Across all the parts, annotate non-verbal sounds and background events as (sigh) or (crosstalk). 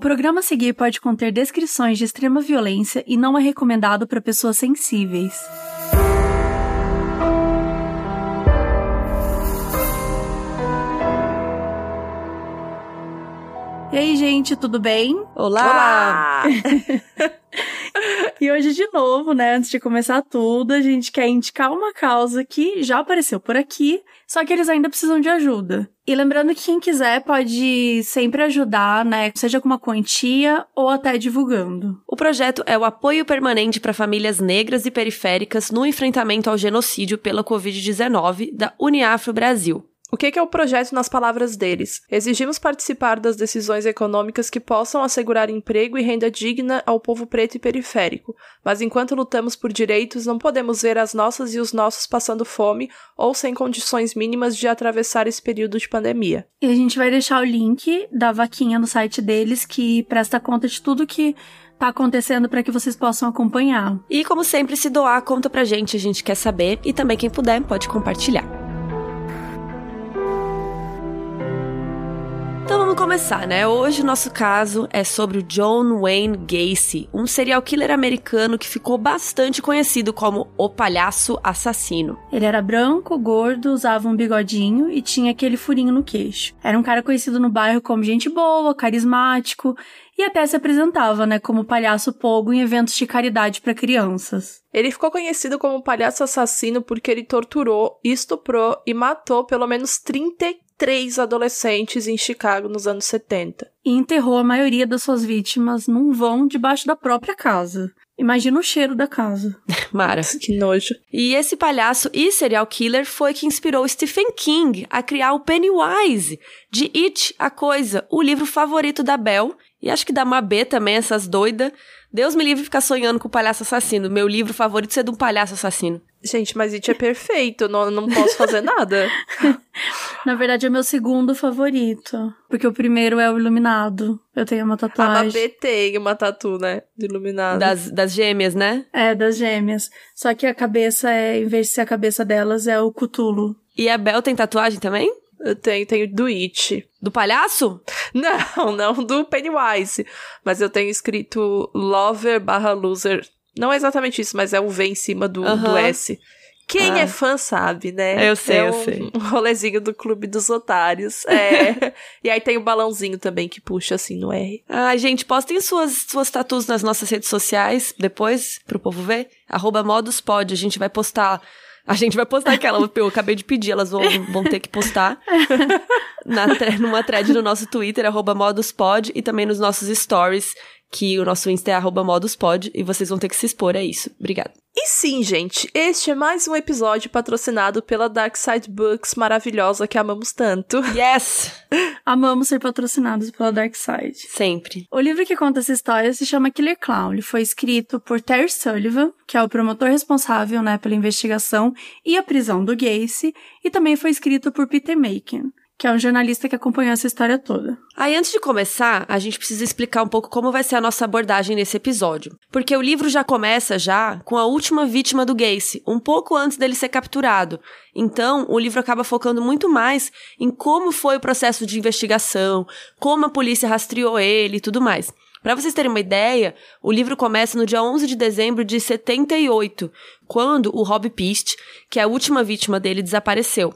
programa a seguir pode conter descrições de extrema violência e não é recomendado para pessoas sensíveis. E aí, gente, tudo bem? Olá! Olá! (laughs) E hoje, de novo, né, antes de começar tudo, a gente quer indicar uma causa que já apareceu por aqui, só que eles ainda precisam de ajuda. E lembrando que quem quiser pode sempre ajudar, né, seja com uma quantia ou até divulgando. O projeto é o apoio permanente para famílias negras e periféricas no enfrentamento ao genocídio pela Covid-19 da Uniafro Brasil. O que é o projeto nas palavras deles? Exigimos participar das decisões econômicas que possam assegurar emprego e renda digna ao povo preto e periférico, mas enquanto lutamos por direitos, não podemos ver as nossas e os nossos passando fome ou sem condições mínimas de atravessar esse período de pandemia. E a gente vai deixar o link da vaquinha no site deles que presta conta de tudo que tá acontecendo para que vocês possam acompanhar. E como sempre, se doar, conta pra gente, a gente quer saber e também quem puder pode compartilhar. Então vamos começar, né? Hoje o nosso caso é sobre o John Wayne Gacy, um serial killer americano que ficou bastante conhecido como o palhaço assassino. Ele era branco, gordo, usava um bigodinho e tinha aquele furinho no queixo. Era um cara conhecido no bairro como gente boa, carismático e até se apresentava, né, como palhaço pogo em eventos de caridade para crianças. Ele ficou conhecido como palhaço assassino porque ele torturou, estuprou e matou pelo menos 33 adolescentes em Chicago nos anos 70. E enterrou a maioria das suas vítimas num vão debaixo da própria casa. Imagina o cheiro da casa. (laughs) Mara. Que nojo. E esse palhaço e serial killer foi que inspirou Stephen King a criar o Pennywise, de It, a Coisa, o livro favorito da Belle, e acho que da Mabê também, essas doidas. Deus me livre ficar sonhando com o palhaço assassino. Meu livro favorito é de um palhaço assassino. Gente, mas It é perfeito, não, não posso fazer nada. (laughs) Na verdade, é meu segundo favorito. Porque o primeiro é o Iluminado. Eu tenho uma A tatuagem. Mabê tem uma tatu, né? De iluminado. Das, das gêmeas, né? É, das gêmeas. Só que a cabeça é, em vez de ser a cabeça delas, é o Cutulo. E a Bel tem tatuagem também? Eu tenho, tenho do It. Do palhaço? Não, (laughs) não do Pennywise. Mas eu tenho escrito lover barra loser. Não é exatamente isso, mas é o V em cima do, Aham. do S. Quem Ah. é fã sabe, né? Eu sei, é eu um sei. (laughs) rolezinho do Clube dos Otários. É. (laughs) e aí tem o balãozinho também que puxa assim no R. Ai, gente, postem suas, suas tatus nas nossas redes sociais depois, pro povo ver. Arroba moduspod, a gente vai postar... A gente vai postar aquela, eu (laughs) acabei de pedir, elas vão, vão ter que postar na, numa thread no nosso Twitter, arroba moduspod, e também nos nossos stories, que o nosso Insta é arroba moduspod, e vocês vão ter que se expor a isso. Obrigada. E sim, gente, este é mais um episódio patrocinado pela Dark Side Books maravilhosa que amamos tanto. (laughs) Yes! Amamos ser patrocinados pela Dark Side. Sempre. O livro que conta essa história se chama Killer Clown. Ele foi escrito por Terry Sullivan, que é o promotor responsável né, pela investigação e a prisão do Gacy, e também foi escrito por Peter Macon, que é um jornalista que acompanhou essa história toda. Aí, antes de começar, a gente precisa explicar um pouco como vai ser a nossa abordagem nesse episódio. Porque o livro já começa já com a última vítima do Gacy, um pouco antes dele ser capturado. Então, o livro acaba focando muito mais em como foi o processo de investigação, como a polícia rastreou ele e tudo mais. Para vocês terem uma ideia, o livro começa no dia 11 de dezembro de 78, quando o Rob Pist, que é a última vítima dele, desapareceu.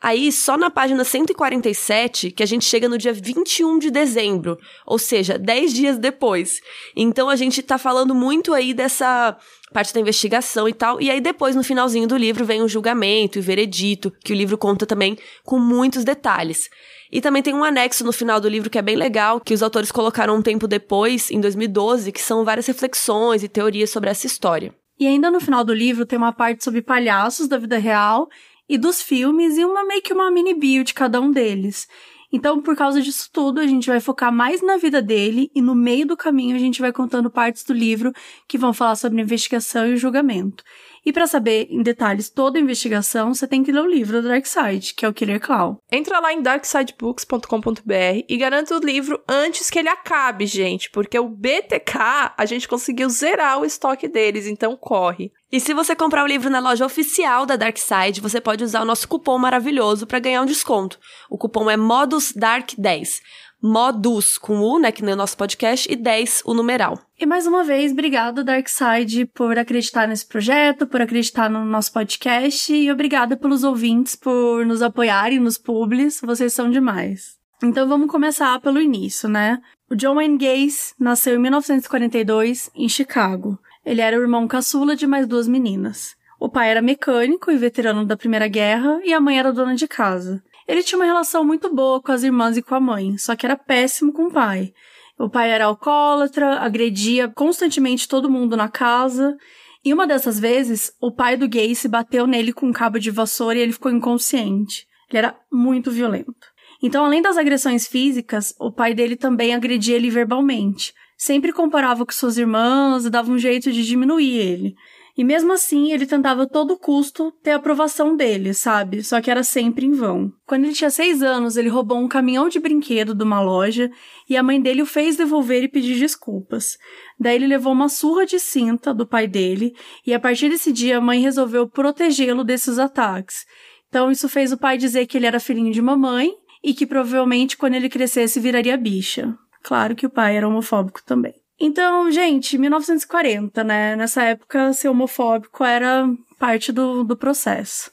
Aí, só na página 147, que a gente chega no dia 21 de dezembro, ou seja, 10 dias depois. Então, a gente tá falando muito aí dessa parte da investigação e tal. E aí, depois, no finalzinho do livro, vem o julgamento e o veredito, que o livro conta também com muitos detalhes. E também tem um anexo no final do livro que é bem legal, que os autores colocaram um tempo depois, em 2012, que são várias reflexões e teorias sobre essa história. E ainda no final do livro tem uma parte sobre palhaços da vida real e dos filmes e uma meio que uma mini bio de cada um deles. Então, por causa disso tudo, a gente vai focar mais na vida dele e no meio do caminho a gente vai contando partes do livro que vão falar sobre a investigação e o julgamento. E para saber em detalhes toda a investigação, você tem que ler o livro do Dark Side, que é o Killer Clown. Entra lá em darksidebooks.com.br e garanta o livro antes que ele acabe, gente, porque o BTK a gente conseguiu zerar o estoque deles, então corre. E se você comprar o livro na loja oficial da Dark Side, você pode usar o nosso cupom maravilhoso para ganhar um desconto. O cupom é MODUSDARK10. Modus, com U, né, que no nosso podcast, e 10, o numeral. E mais uma vez, obrigado, Darkseid, por acreditar nesse projeto, por acreditar no nosso podcast, e obrigada pelos ouvintes por nos apoiarem nos publis, vocês são demais. Então vamos começar pelo início, né? O John Wayne Gacy nasceu em 1942 em Chicago. Ele era o irmão caçula de mais duas meninas. O pai era mecânico e veterano da Primeira Guerra e a mãe era dona de casa. Ele tinha uma relação muito boa com as irmãs e com a mãe, só que era péssimo com o pai. O pai era alcoólatra, agredia constantemente todo mundo na casa. E uma dessas vezes, o pai do Gacy bateu nele com um cabo de vassoura e ele ficou inconsciente. Ele era muito violento. Então, além das agressões físicas, o pai dele também agredia ele verbalmente. Sempre comparava com suas irmãs e dava um jeito de diminuir ele. E mesmo assim, ele tentava a todo custo ter a aprovação dele, sabe? Só que era sempre em vão. Quando ele tinha seis anos, ele roubou um caminhão de brinquedo de uma loja e a mãe dele o fez devolver e pedir desculpas. Daí ele levou uma surra de cinta do pai dele e a partir desse dia a mãe resolveu protegê-lo desses ataques. Então isso fez o pai dizer que ele era filhinho de mamãe e que provavelmente quando ele crescesse viraria bicha. Claro que o pai era homofóbico também. Então, gente, 1940, né? Nessa época, ser homofóbico era parte do, do processo.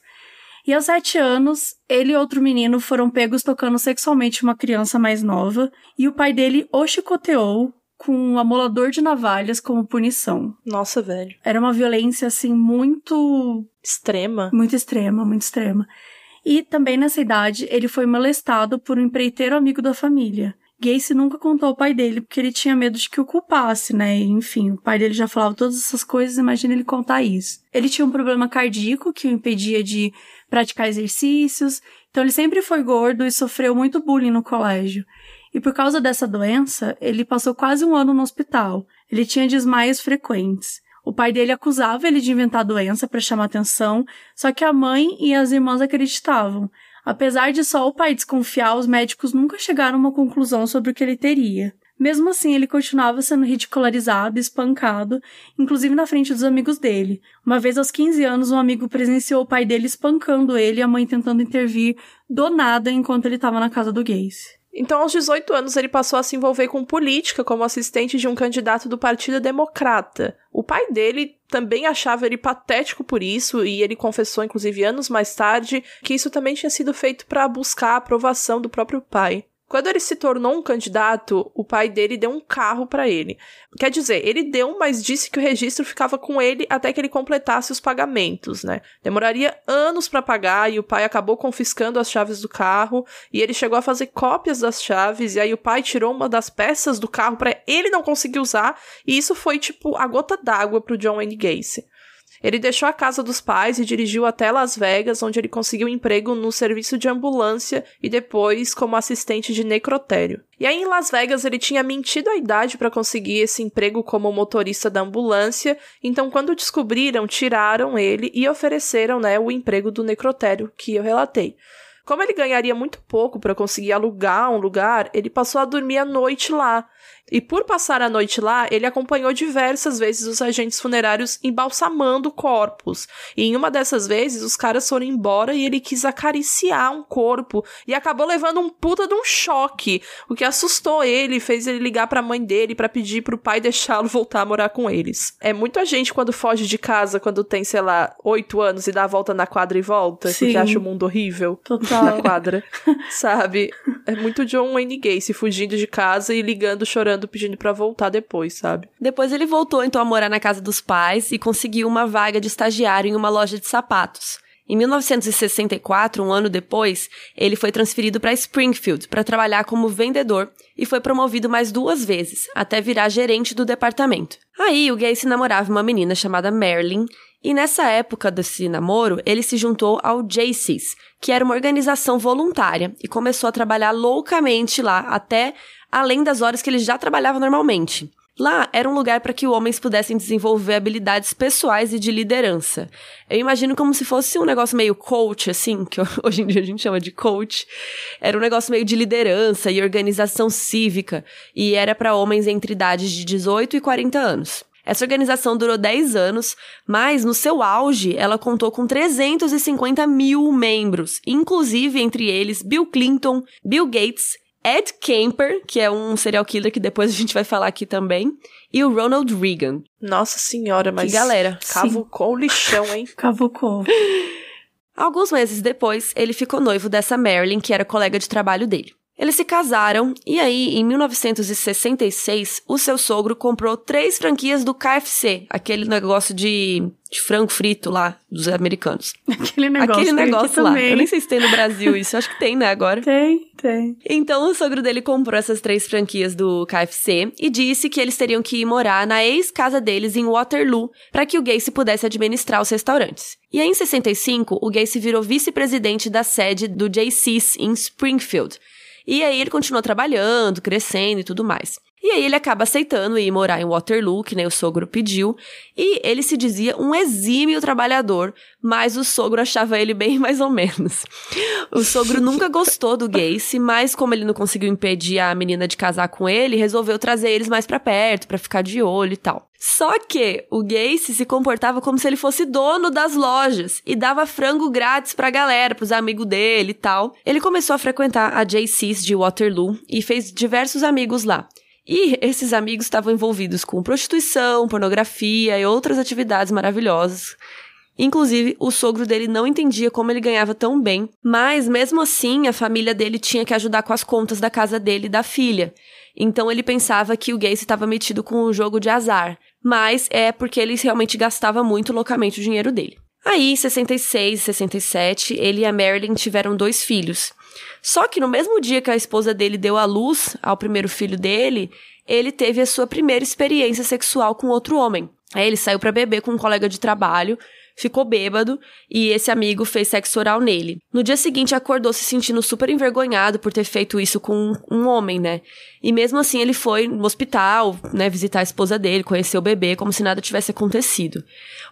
E aos sete anos, ele e outro menino foram pegos tocando sexualmente uma criança mais nova, e o pai dele o chicoteou com um amolador de navalhas como punição. Nossa, velho. Era uma violência, assim, muito. Extrema. Muito extrema, muito extrema. E também nessa idade, ele foi molestado por um empreiteiro amigo da família. Gacy nunca contou ao pai dele porque ele tinha medo de que o culpasse, né? Enfim, o pai dele já falava todas essas coisas, imagina ele contar isso. Ele tinha um problema cardíaco que o impedia de praticar exercícios, então ele sempre foi gordo e sofreu muito bullying no colégio. E por causa dessa doença, ele passou quase um ano no hospital. Ele tinha desmaios frequentes. O pai dele acusava ele de inventar a doença para chamar atenção, só que a mãe e as irmãs acreditavam. Apesar de só o pai desconfiar, os médicos nunca chegaram a uma conclusão sobre o que ele teria. Mesmo assim, ele continuava sendo ridicularizado, espancado, inclusive na frente dos amigos dele. Uma vez aos 15 anos, um amigo presenciou o pai dele espancando ele e a mãe tentando intervir do nada enquanto ele estava na casa do Gacy. Então, aos 18 anos, ele passou a se envolver com política como assistente de um candidato do Partido Democrata. O pai dele também achava ele patético por isso, e ele confessou, inclusive anos mais tarde, que isso também tinha sido feito para buscar a aprovação do próprio pai. Quando ele se tornou um candidato, o pai dele deu um carro para ele. Quer dizer, ele deu, mas disse que o registro ficava com ele até que ele completasse os pagamentos, né? Demoraria anos para pagar e o pai acabou confiscando as chaves do carro e ele chegou a fazer cópias das chaves e aí o pai tirou uma das peças do carro para ele não conseguir usar e isso foi tipo a gota d'água pro John Wayne Gacy. Ele deixou a casa dos pais e dirigiu até Las Vegas, onde ele conseguiu emprego no serviço de ambulância e depois como assistente de necrotério. E aí em Las Vegas ele tinha mentido a idade para conseguir esse emprego como motorista da ambulância, então quando descobriram, tiraram ele e ofereceram, né, o emprego do necrotério que eu relatei. Como ele ganharia muito pouco para conseguir alugar um lugar, ele passou a dormir à noite lá. E por passar a noite lá, ele acompanhou diversas vezes os agentes funerários embalsamando corpos. E em uma dessas vezes, os caras foram embora e ele quis acariciar um corpo e acabou levando um puta de um choque, o que assustou ele, fez ele ligar para a mãe dele para pedir pro pai (laughs) deixá-lo voltar a morar com eles. É muita gente quando foge de casa quando tem, sei lá, oito anos e dá a volta na quadra e volta, Sim. porque acha o mundo horrível Total. (laughs) na quadra, sabe? É muito John Wayne Gacy fugindo de casa e ligando, chorando, pedindo pra voltar depois, sabe? Depois ele voltou então a morar na casa dos pais e conseguiu uma vaga de estagiário em uma loja de sapatos. Em 1964, um ano depois, ele foi transferido para Springfield para trabalhar como vendedor e foi promovido mais duas vezes, até virar gerente do departamento. Aí o Gacy namorava uma menina chamada Marilyn e nessa época desse namoro, ele se juntou ao JCs, que era uma organização voluntária, e começou a trabalhar loucamente lá, até além das horas que ele já trabalhava normalmente. Lá era um lugar para que homens pudessem desenvolver habilidades pessoais e de liderança. Eu imagino como se fosse um negócio meio coach, assim, que (laughs) hoje em dia a gente chama de coach. Era um negócio meio de liderança e organização cívica, e era para homens entre idades de 18 e 40 anos. Essa organização durou 10 anos, mas no seu auge ela contou com 350 mil membros, inclusive entre eles Bill Clinton, Bill Gates Ed Kemper, que é um serial killer que depois a gente vai falar aqui também, e o Ronald Reagan. Nossa senhora, mas. Que galera. (laughs) Cavucou o lixão, hein? (laughs) Cavucou. Alguns meses depois, ele ficou noivo dessa Marilyn, que era colega de trabalho dele. Eles se casaram e aí, em 1966, o seu sogro comprou três franquias do KFC, aquele negócio de, de frango frito lá dos americanos. (laughs) Aquele negócio, aquele negócio lá. Também. Eu nem sei se tem no Brasil isso, acho que tem, né, agora. (laughs) Tem, tem. Então o sogro dele comprou essas três franquias do KFC e disse que eles teriam que ir morar na ex-casa deles em Waterloo para que o Gacy pudesse administrar os restaurantes. E aí, em 65, o Gacy virou vice-presidente da sede do JC's em Springfield. E aí ele continuou trabalhando, crescendo e tudo mais. E aí ele acaba aceitando ir morar em Waterloo, que nem o sogro pediu, e ele se dizia um exímio trabalhador, mas o sogro achava ele bem (laughs) mais ou menos. O sogro nunca gostou do Gacy, mas como ele não conseguiu impedir a menina de casar com ele, resolveu trazer eles mais para perto, para ficar de olho e tal. Só que o Gacy se comportava como se ele fosse dono das lojas e dava frango grátis pra galera, pros amigos dele e tal. Ele começou a frequentar a JC's de Waterloo e fez diversos amigos lá. E esses amigos estavam envolvidos com prostituição, pornografia e outras atividades maravilhosas. Inclusive, o sogro dele não entendia como ele ganhava tão bem, mas mesmo assim a família dele tinha que ajudar com as contas da casa dele e da filha. Então ele pensava que o Gacy estava metido com um jogo de azar, mas é porque ele realmente gastava muito loucamente o dinheiro dele. Aí, em 66 e 67, ele e a Marilyn tiveram dois filhos. Só que no mesmo dia que a esposa dele deu à luz ao primeiro filho dele, ele teve a sua primeira experiência sexual com outro homem. Aí ele saiu para beber com um colega de trabalho, ficou bêbado e esse amigo fez sexo oral nele. No dia seguinte acordou se sentindo super envergonhado por ter feito isso com um homem, né? E mesmo assim ele foi no hospital, né, visitar a esposa dele, conhecer o bebê, como se nada tivesse acontecido.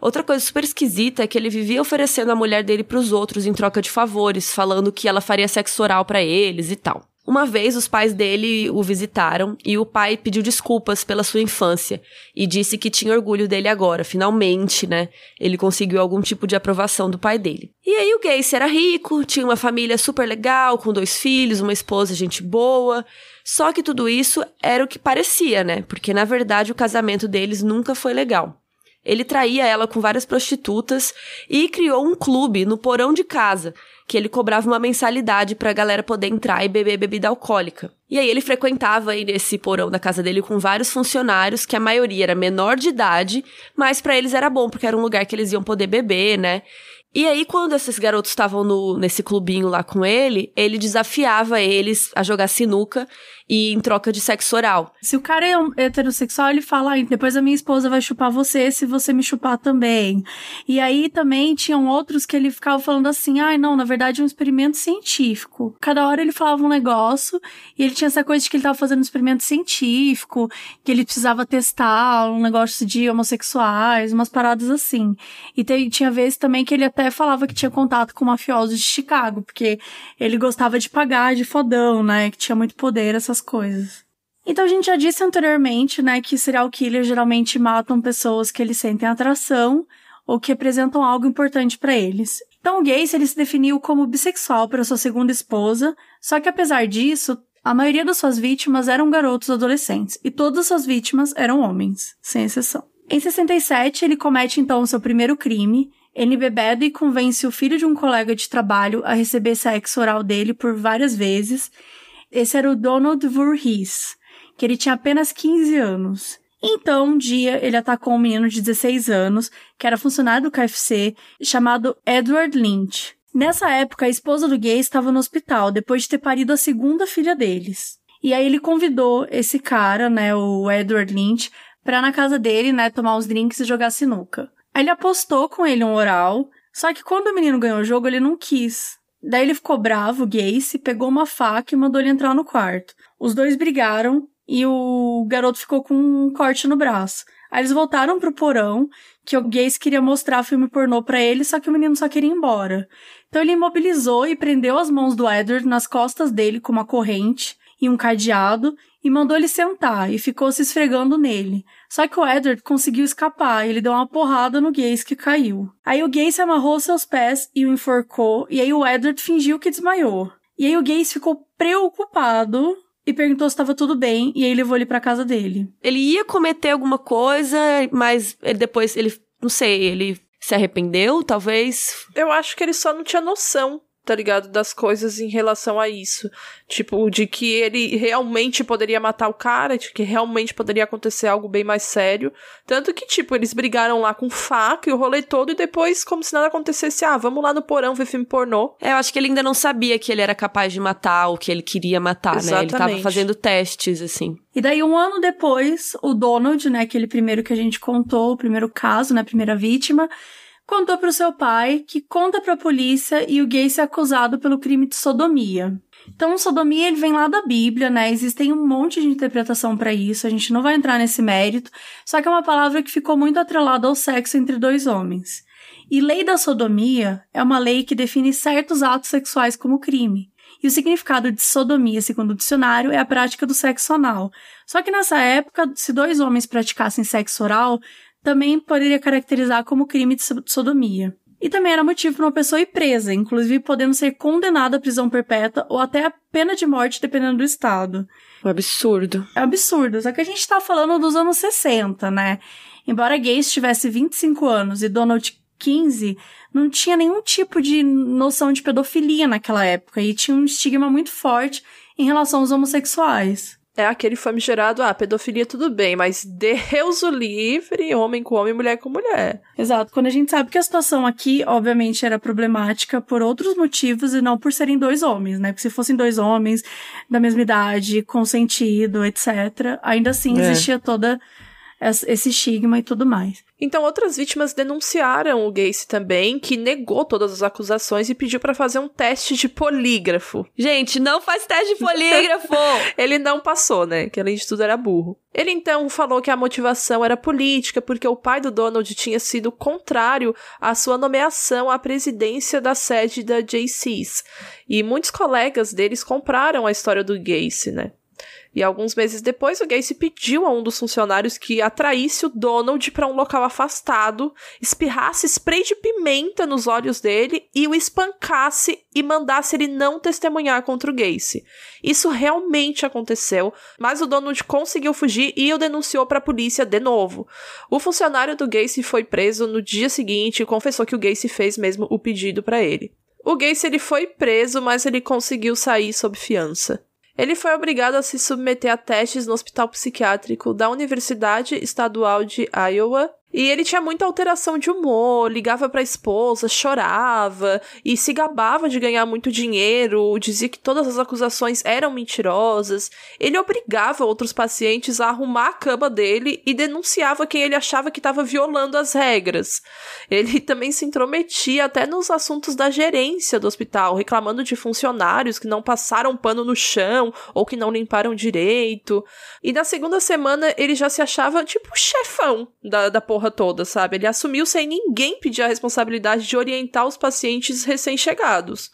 Outra coisa super esquisita é que ele vivia oferecendo a mulher dele para os outros em troca de favores, falando que ela faria sexo oral para eles e tal. Uma vez os pais dele o visitaram e o pai pediu desculpas pela sua infância e disse que tinha orgulho dele agora, finalmente, né? Ele conseguiu algum tipo de aprovação do pai dele. E aí o Gacy era rico, tinha uma família super legal, com dois filhos, uma esposa gente boa. Só que tudo isso era o que parecia, né? Porque na verdade o casamento deles nunca foi legal. Ele traía ela com várias prostitutas e criou um clube no porão de casa, que ele cobrava uma mensalidade pra galera poder entrar e beber bebida alcoólica. E aí ele frequentava aí nesse porão da casa dele com vários funcionários, que a maioria era menor de idade, mas para eles era bom, porque era um lugar que eles iam poder beber, né? E aí, quando esses garotos estavam nesse clubinho lá com ele, ele desafiava eles a jogar sinuca e em troca de sexo oral. Se o cara é heterossexual, ele fala, ah, depois a minha esposa vai chupar você se você me chupar também. E aí também tinham outros que ele ficava falando assim, ai, ah, não, na verdade é um experimento científico. Cada hora ele falava um negócio e ele tinha essa coisa de que ele tava fazendo um experimento científico, que ele precisava testar um negócio de homossexuais, umas paradas assim. E te, tinha vezes também que ele até falava que tinha contato com mafiosos de Chicago, porque ele gostava de pagar de fodão, né, que tinha muito poder, essas coisas. Então a gente já disse anteriormente, né, que serial killers geralmente matam pessoas que eles sentem atração ou que representam algo importante para eles. Então o Gacy ele se definiu como bissexual para sua segunda esposa, só que apesar disso, a maioria das suas vítimas eram garotos adolescentes e todas as suas vítimas eram homens, sem exceção. Em 67, ele comete então seu primeiro crime. Ele bebeda e convence o filho de um colega de trabalho a receber sexo oral dele por várias vezes esse era o Donald Voorhees, que ele tinha apenas 15 anos. Então, um dia, ele atacou um menino de 16 anos, que era funcionário do KFC, chamado Edward Lynch. Nessa época, a esposa do gay estava no hospital, depois de ter parido a segunda filha deles. E aí ele convidou esse cara, né, o Edward Lynch, para na casa dele, né, tomar uns drinks e jogar sinuca. Aí ele apostou com ele um oral, só que quando o menino ganhou o jogo, ele não quis. Daí ele ficou bravo, Gacy, pegou uma faca e mandou ele entrar no quarto. Os dois brigaram e o garoto ficou com um corte no braço. Aí eles voltaram pro porão, que o Gacy queria mostrar filme pornô para ele, só que o menino só queria ir embora. Então ele imobilizou e prendeu as mãos do Edward nas costas dele com uma corrente e um cadeado e mandou ele sentar e ficou se esfregando nele. Só que o Edward conseguiu escapar, ele deu uma porrada no Gacy que caiu. Aí o Gacy amarrou seus pés e o enforcou, e aí o Edward fingiu que desmaiou. E aí o Gacy ficou preocupado e perguntou se estava tudo bem, e aí levou ele para casa dele. Ele ia cometer alguma coisa, mas ele depois ele, não sei, ele se arrependeu, talvez. Eu acho que ele só não tinha noção tá ligado? Das coisas em relação a isso. Tipo, de que ele realmente poderia matar o cara, de que realmente poderia acontecer algo bem mais sério. Tanto que, tipo, eles brigaram lá com faca e o rolê todo, e depois, como se nada acontecesse, ah, vamos lá no porão ver filme pornô. É, eu acho que ele ainda não sabia que ele era capaz de matar o que ele queria matar, Exatamente. né? Ele tava fazendo testes, assim. E daí, um ano depois, o Donald, né, aquele primeiro que a gente contou, o primeiro caso, né, a primeira vítima, contou para o seu pai, que conta para a polícia e o gay é acusado pelo crime de sodomia. Então, sodomia ele vem lá da Bíblia, né? Existem um monte de interpretação para isso, a gente não vai entrar nesse mérito, só que é uma palavra que ficou muito atrelada ao sexo entre dois homens. E lei da sodomia é uma lei que define certos atos sexuais como crime. E o significado de sodomia, segundo o dicionário, é a prática do sexo anal. Só que nessa época, se dois homens praticassem sexo oral, também poderia caracterizar como crime de sodomia. E também era motivo para uma pessoa ir presa, inclusive podendo ser condenada à prisão perpétua ou até a pena de morte, dependendo do estado. Um absurdo. É absurdo. Só que a gente tá falando dos anos 60, né? Embora Gacy tivesse 25 anos e Donald 15, não tinha nenhum tipo de noção de pedofilia naquela época e tinha um estigma muito forte em relação aos homossexuais é aquele famigerado, ah, pedofilia tudo bem, mas Deus o livre, homem com homem, mulher com mulher. Exato. Quando a gente sabe que a situação aqui, obviamente, era problemática por outros motivos e não por serem dois homens, né? Porque se fossem dois homens da mesma idade, consentido, etc., ainda assim é. existia toda esse estigma e tudo mais. Então, outras vítimas denunciaram o Gacy também, que negou todas as acusações e pediu para fazer um teste de polígrafo. Gente, não faz teste de (laughs) polígrafo! Ele não passou, né? Que além de tudo era burro. Ele então falou que a motivação era política, porque o pai do Donald tinha sido contrário à sua nomeação à presidência da sede da JCs. E muitos colegas deles compraram a história do Gacy, né? E alguns meses depois, o Gacy pediu a um dos funcionários que atraísse o Donald para um local afastado, espirrasse spray de pimenta nos olhos dele e o espancasse e mandasse ele não testemunhar contra o Gacy. Isso realmente aconteceu, mas o Donald conseguiu fugir e o denunciou para a polícia de novo. O funcionário do Gacy foi preso no dia seguinte e confessou que o Gacy fez mesmo o pedido para ele. O Gacy ele foi preso, mas ele conseguiu sair sob fiança. Ele foi obrigado a se submeter a testes no hospital psiquiátrico da Universidade Estadual de Iowa e ele tinha muita alteração de humor, ligava para a esposa, chorava e se gabava de ganhar muito dinheiro, dizia que todas as acusações eram mentirosas. Ele obrigava outros pacientes a arrumar a cama dele e denunciava quem ele achava que estava violando as regras. Ele (laughs) também se intrometia até nos assuntos da gerência do hospital, reclamando de funcionários que não passaram pano no chão ou que não limparam direito. E na segunda semana ele já se achava tipo chefão da, da porra porra toda, sabe? Ele assumiu sem ninguém pedir a responsabilidade de orientar os pacientes recém-chegados.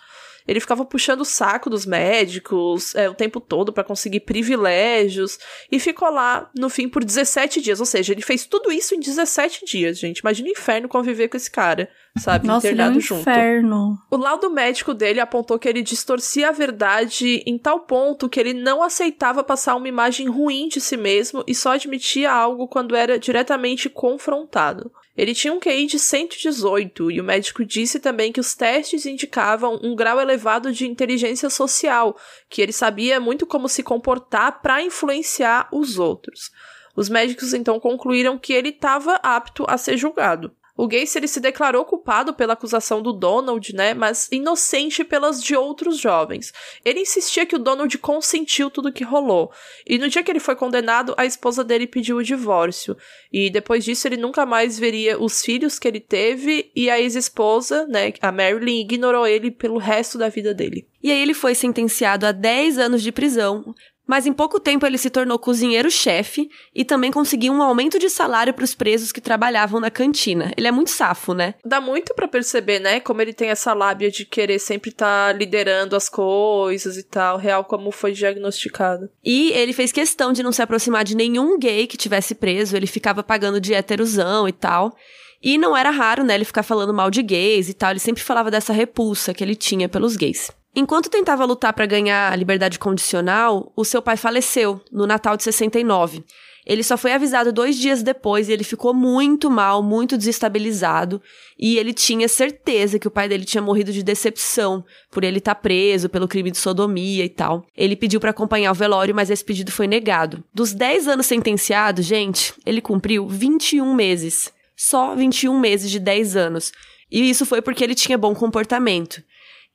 Ele ficava puxando o saco dos médicos é, o tempo todo para conseguir privilégios e ficou lá no fim por 17 dias. Ou seja, ele fez tudo isso em 17 dias, gente. Imagina o inferno conviver com esse cara, sabe? Nossa, Internado é um junto. Inferno. O laudo médico dele apontou que ele distorcia a verdade em tal ponto que ele não aceitava passar uma imagem ruim de si mesmo e só admitia algo quando era diretamente confrontado. Ele tinha um QI de 118 e o médico disse também que os testes indicavam um grau elevado de inteligência social, que ele sabia muito como se comportar para influenciar os outros. Os médicos então concluíram que ele estava apto a ser julgado. O Gacy ele se declarou culpado pela acusação do Donald, né, mas inocente pelas de outros jovens. Ele insistia que o Donald consentiu tudo que rolou. E no dia que ele foi condenado, a esposa dele pediu o divórcio. E depois disso ele nunca mais veria os filhos que ele teve e a ex-esposa, né, a Marilyn, ignorou ele pelo resto da vida dele. E aí ele foi sentenciado a 10 anos de prisão mas em pouco tempo ele se tornou cozinheiro-chefe e também conseguiu um aumento de salário para os presos que trabalhavam na cantina. Ele é muito safo, né? Dá muito para perceber, né? Como ele tem essa lábia de querer sempre estar tá liderando as coisas e tal, real como foi diagnosticado. E ele fez questão de não se aproximar de nenhum gay que tivesse preso, ele ficava pagando de heterosão e tal. E não era raro, né, ele ficar falando mal de gays e tal, ele sempre falava dessa repulsa que ele tinha pelos gays. Enquanto tentava lutar para ganhar a liberdade condicional, o seu pai faleceu no Natal de 69. Ele só foi avisado dois dias depois e ele ficou muito mal, muito desestabilizado. E ele tinha certeza que o pai dele tinha morrido de decepção por ele estar tá preso pelo crime de sodomia e tal. Ele pediu para acompanhar o velório, mas esse pedido foi negado. Dos 10 anos sentenciado, gente, ele cumpriu 21 meses. Só 21 meses de 10 anos. E isso foi porque ele tinha bom comportamento.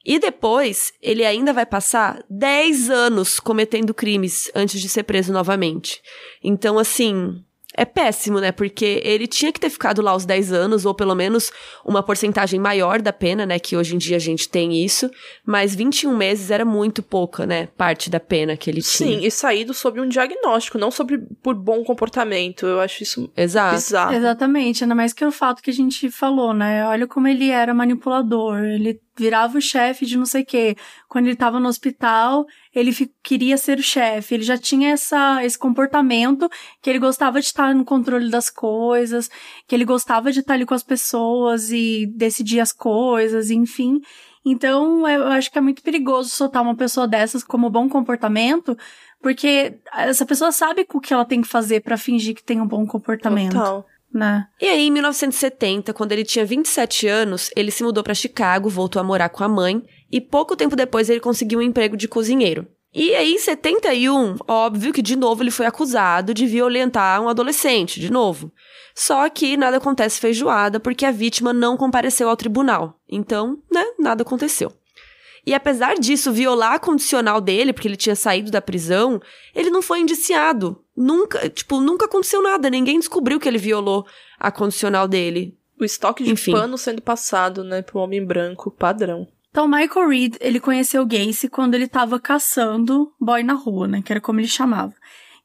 E depois, ele ainda vai passar 10 anos cometendo crimes antes de ser preso novamente. Então, assim, é péssimo, né? Porque ele tinha que ter ficado lá os 10 anos, ou pelo menos uma porcentagem maior da pena, né? Que hoje em dia a gente tem isso. Mas 21 meses era muito pouca, né? Parte da pena que ele tinha. Sim, e saído sob um diagnóstico, não sobre por bom comportamento. Eu acho isso Exato. bizarro. Exatamente, ainda mais que o fato que a gente falou, né? Olha como ele era manipulador. Ele virava o chefe de não sei o quê. Quando ele estava no hospital, ele queria ser o chefe. Ele já tinha essa, esse comportamento que ele gostava de estar no controle das coisas, que ele gostava de estar ali com as pessoas e decidir as coisas, enfim. Então, eu acho que é muito perigoso soltar uma pessoa dessas como bom comportamento, porque essa pessoa sabe o que ela tem que fazer para fingir que tem um bom comportamento. Total. Né? E aí, em 1970, quando ele tinha 27 anos, ele se mudou para Chicago, voltou a morar com a mãe, e pouco tempo depois ele conseguiu um emprego de cozinheiro. E aí, em 71, óbvio que de novo ele foi acusado de violentar um adolescente, de novo. Só que nada acontece feijoada porque a vítima não compareceu ao tribunal. Então, né, nada aconteceu. E apesar disso violar a condicional dele, porque ele tinha saído da prisão, ele não foi indiciado. Nunca, tipo, nunca aconteceu nada. Ninguém descobriu que ele violou a condicional dele. O estoque de Enfim. pano sendo passado, né, pro homem branco padrão. Então, Michael Reed, ele conheceu Gacy quando ele tava caçando boy na rua, né, que era como ele chamava.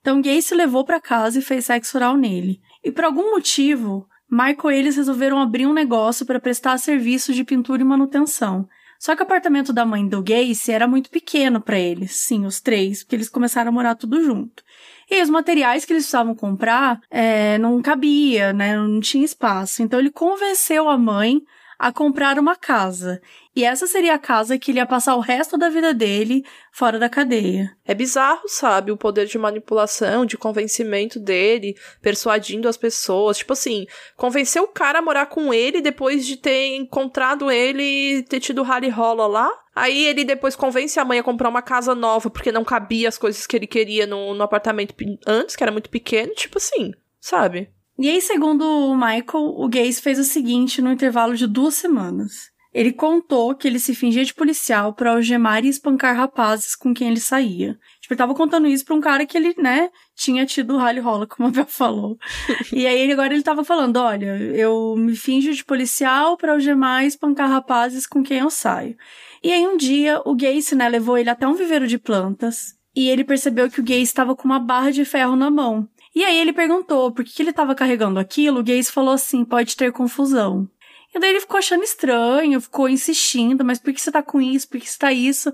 Então, Gacy levou para casa e fez sexo oral nele. E por algum motivo, Michael e eles resolveram abrir um negócio para prestar serviços de pintura e manutenção. Só que o apartamento da mãe do Gacy era muito pequeno para eles, sim, os três, porque eles começaram a morar tudo junto. E os materiais que eles precisavam comprar é, não cabia, né? Não tinha espaço. Então ele convenceu a mãe a comprar uma casa. E essa seria a casa que ele ia passar o resto da vida dele fora da cadeia. É bizarro, sabe? O poder de manipulação, de convencimento dele, persuadindo as pessoas. Tipo assim, convencer o cara a morar com ele depois de ter encontrado ele e ter tido rally rola lá. Aí ele depois convence a mãe a comprar uma casa nova porque não cabia as coisas que ele queria no, no apartamento antes, que era muito pequeno. Tipo assim, sabe? E aí, segundo o Michael, o Gaze fez o seguinte no intervalo de duas semanas. Ele contou que ele se fingia de policial para algemar e espancar rapazes com quem ele saía. Tipo, ele tava contando isso pra um cara que ele, né, tinha tido rally rola, como a Bel falou. (laughs) e aí agora ele tava falando, olha, eu me finjo de policial para algemar e espancar rapazes com quem eu saio. E aí um dia o Gacy, né, levou ele até um viveiro de plantas e ele percebeu que o Gacy estava com uma barra de ferro na mão. E aí ele perguntou por que, ele estava carregando aquilo. O Gaze falou assim: pode ter confusão. E daí ele ficou achando estranho, ficou insistindo, mas por que você tá com isso? Por que você tá isso?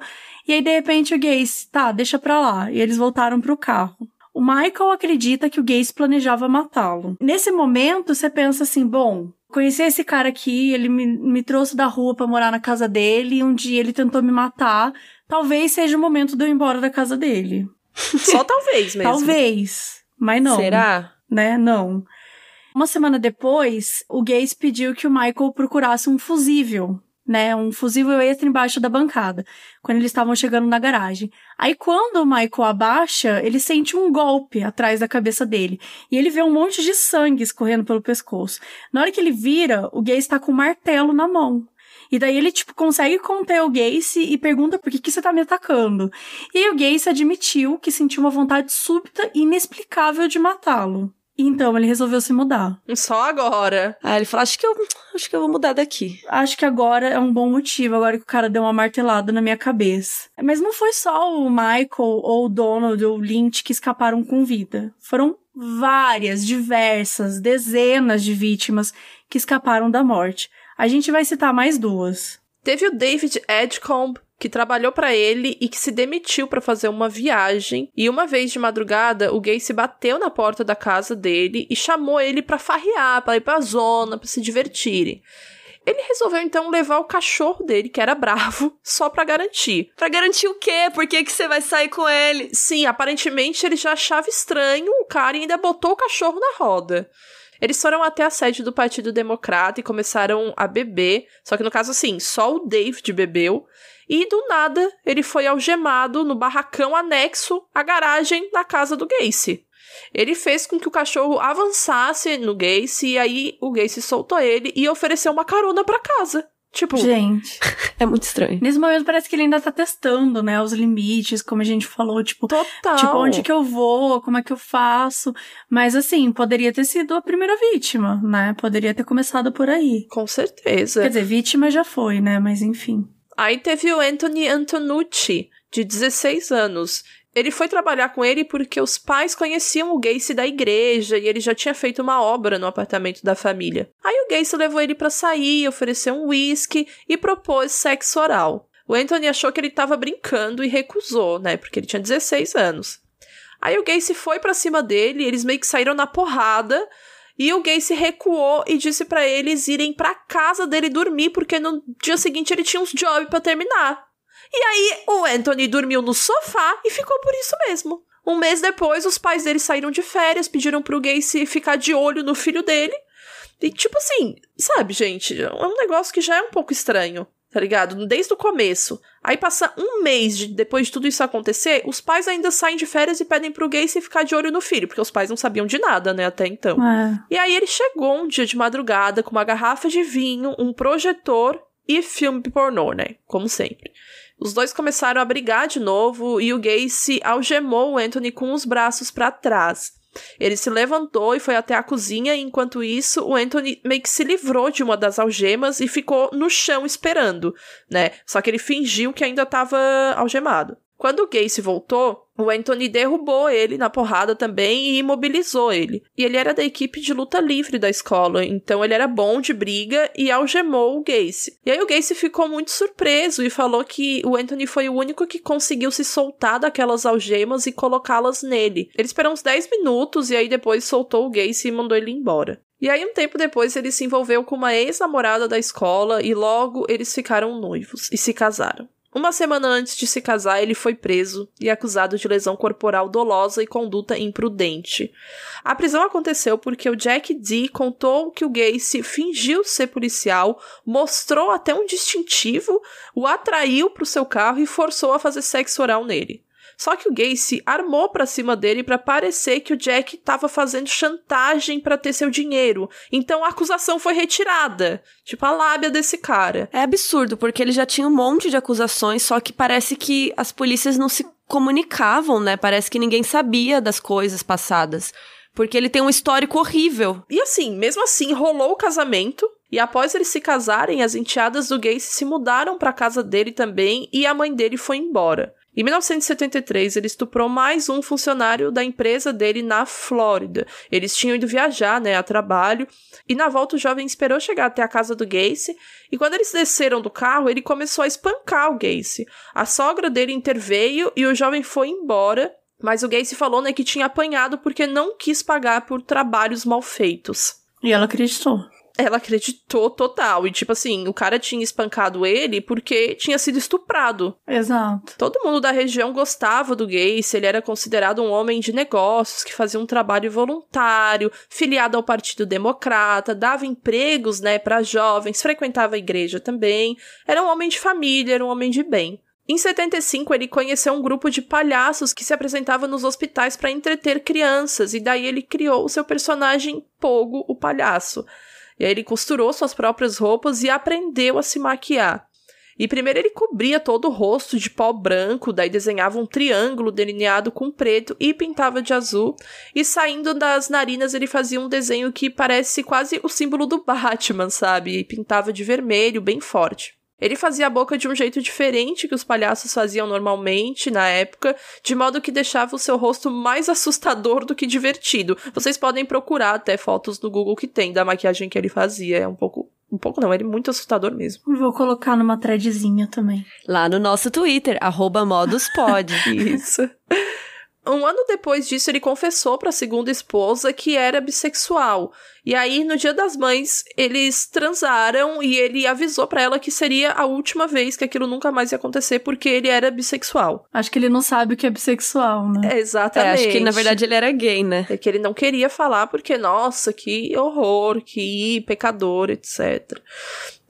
E aí, de repente, o Gaze, tá, deixa pra lá. E eles voltaram pro carro. O Michael acredita que o Gaze planejava matá-lo. Nesse momento, você pensa assim, bom, conheci esse cara aqui, ele me, me trouxe da rua para morar na casa dele, e um dia ele tentou me matar. Talvez seja o momento de eu ir embora da casa dele. Só talvez mesmo. talvez. Mas não. Será? Né? Não. Uma semana depois, o Gaze pediu que o Michael procurasse um fusível, né? Um fusível extra embaixo da bancada, quando eles estavam chegando na garagem. Aí, quando o Michael abaixa, ele sente um golpe atrás da cabeça dele. E ele vê um monte de sangue escorrendo pelo pescoço. Na hora que ele vira, o Gaze está com um martelo na mão. E daí ele, tipo, consegue conter o Gacy e pergunta por que, que você tá me atacando. E aí o Gacy admitiu que sentiu uma vontade súbita e inexplicável de matá-lo. Então ele resolveu se mudar. Só agora. Ah, ele falou: acho que eu acho que eu vou mudar daqui. Acho que agora é um bom motivo, agora que o cara deu uma martelada na minha cabeça. Mas não foi só o Michael ou o Donald ou o Lynch que escaparam com vida. Foram várias, diversas, dezenas de vítimas que escaparam da morte. A gente vai citar mais duas. Teve o David Edgecombe, que trabalhou para ele e que se demitiu para fazer uma viagem. E uma vez de madrugada, o gay se bateu na porta da casa dele e chamou ele para farrear, para ir pra zona, para se divertirem. Ele resolveu então levar o cachorro dele, que era bravo, (laughs) só para garantir. Para garantir o quê? Por que, que você vai sair com ele? Sim, aparentemente ele já achava estranho o cara e ainda botou o cachorro na roda. Eles foram até a sede do Partido Democrata e começaram a beber. Só que no caso, assim, só o David bebeu. E do nada, ele foi algemado no barracão anexo à garagem da casa do Gacy. Ele fez com que o cachorro avançasse no Gacy e aí o Gacy soltou ele e ofereceu uma carona para casa. Tipo, gente, (laughs) é muito estranho. Nesse momento parece que ele ainda tá testando, né, os limites, como a gente falou, tipo, total. Tipo, onde que eu vou, como é que eu faço. Mas assim, poderia ter sido a primeira vítima, né? Poderia ter começado por aí. Com certeza. Quer dizer, vítima já foi, né? Mas enfim. Aí teve o Anthony Antonucci, de 16 anos. Ele foi trabalhar com ele porque os pais conheciam o Gacy da igreja e ele já tinha feito uma obra no apartamento da família. Aí o Gacy levou ele para sair, ofereceu um whisky e propôs sexo oral. O Anthony achou que ele estava brincando e recusou, né? Porque ele tinha 16 anos. Aí o Gacy foi para cima dele, eles meio que saíram na porrada. E o Gacy recuou e disse para eles irem para casa dele dormir, porque no dia seguinte ele tinha uns jobs para terminar. E aí o Anthony dormiu no sofá e ficou por isso mesmo. Um mês depois, os pais dele saíram de férias, pediram pro Gacy ficar de olho no filho dele. E tipo assim, sabe, gente, é um negócio que já é um pouco estranho, tá ligado? Desde o começo. Aí passa um mês de, depois de tudo isso acontecer, os pais ainda saem de férias e pedem pro Gacy ficar de olho no filho, porque os pais não sabiam de nada, né, até então. É. E aí ele chegou um dia de madrugada com uma garrafa de vinho, um projetor e filme pornô, né? Como sempre. Os dois começaram a brigar de novo e o Gacy algemou o Anthony com os braços para trás. Ele se levantou e foi até a cozinha, e enquanto isso, o Anthony meio que se livrou de uma das algemas e ficou no chão esperando, né? Só que ele fingiu que ainda estava algemado. Quando o Gacy voltou, o Anthony derrubou ele na porrada também e imobilizou ele. E ele era da equipe de luta livre da escola, então ele era bom de briga e algemou o Gacy. E aí o Gacy ficou muito surpreso e falou que o Anthony foi o único que conseguiu se soltar daquelas algemas e colocá-las nele. Ele esperou uns 10 minutos e aí depois soltou o Gacy e mandou ele embora. E aí, um tempo depois, ele se envolveu com uma ex-namorada da escola e logo eles ficaram noivos e se casaram. Uma semana antes de se casar, ele foi preso e acusado de lesão corporal dolosa e conduta imprudente. A prisão aconteceu porque o Jack D contou que o Gacy fingiu ser policial, mostrou até um distintivo, o atraiu para o seu carro e forçou a fazer sexo oral nele. Só que o Gacy armou para cima dele para parecer que o Jack estava fazendo chantagem para ter seu dinheiro. Então a acusação foi retirada. Tipo, a lábia desse cara. É absurdo, porque ele já tinha um monte de acusações, só que parece que as polícias não se comunicavam, né? Parece que ninguém sabia das coisas passadas. Porque ele tem um histórico horrível. E assim, mesmo assim, rolou o casamento. E após eles se casarem, as enteadas do Gacy se mudaram para casa dele também e a mãe dele foi embora. Em 1973, ele estuprou mais um funcionário da empresa dele na Flórida. Eles tinham ido viajar, né, a trabalho, e na volta o jovem esperou chegar até a casa do Gacy, e quando eles desceram do carro, ele começou a espancar o Gacy. A sogra dele interveio e o jovem foi embora, mas o Gacy falou, né, que tinha apanhado porque não quis pagar por trabalhos mal feitos. E ela acreditou ela acreditou total. E, tipo assim, o cara tinha espancado ele porque tinha sido estuprado. Exato. Todo mundo da região gostava do Gacy, ele era considerado um homem de negócios que fazia um trabalho voluntário, filiado ao Partido Democrata, dava empregos, né, para jovens, frequentava a igreja também. Era um homem de família, era um homem de bem. Em 75, ele conheceu um grupo de palhaços que se apresentava nos hospitais para entreter crianças, e daí ele criou o seu personagem Pogo, o palhaço. E aí ele costurou suas próprias roupas e aprendeu a se maquiar. E primeiro ele cobria todo o rosto de pó branco, daí desenhava um triângulo delineado com preto e pintava de azul. E saindo das narinas ele fazia um desenho que parece quase o símbolo do Batman, sabe? E pintava de vermelho, bem forte. Ele fazia a boca de um jeito diferente que os palhaços faziam normalmente na época, de modo que deixava o seu rosto mais assustador do que divertido. Vocês podem procurar até fotos no Google que tem da maquiagem que ele fazia. É um pouco. Um pouco não, ele é muito assustador mesmo. Vou colocar numa threadzinha também. Lá no nosso Twitter, arroba moduspod. (laughs) Isso. Um ano depois disso, ele confessou para a segunda esposa que era bissexual. E aí, no Dia das Mães, eles transaram e ele avisou para ela que seria a última vez que aquilo nunca mais ia acontecer porque ele era bissexual. Acho que ele não sabe o que é bissexual, né? É, exatamente. É, acho que na verdade ele era gay, né? É que ele não queria falar porque, nossa, que horror, que pecador, etc.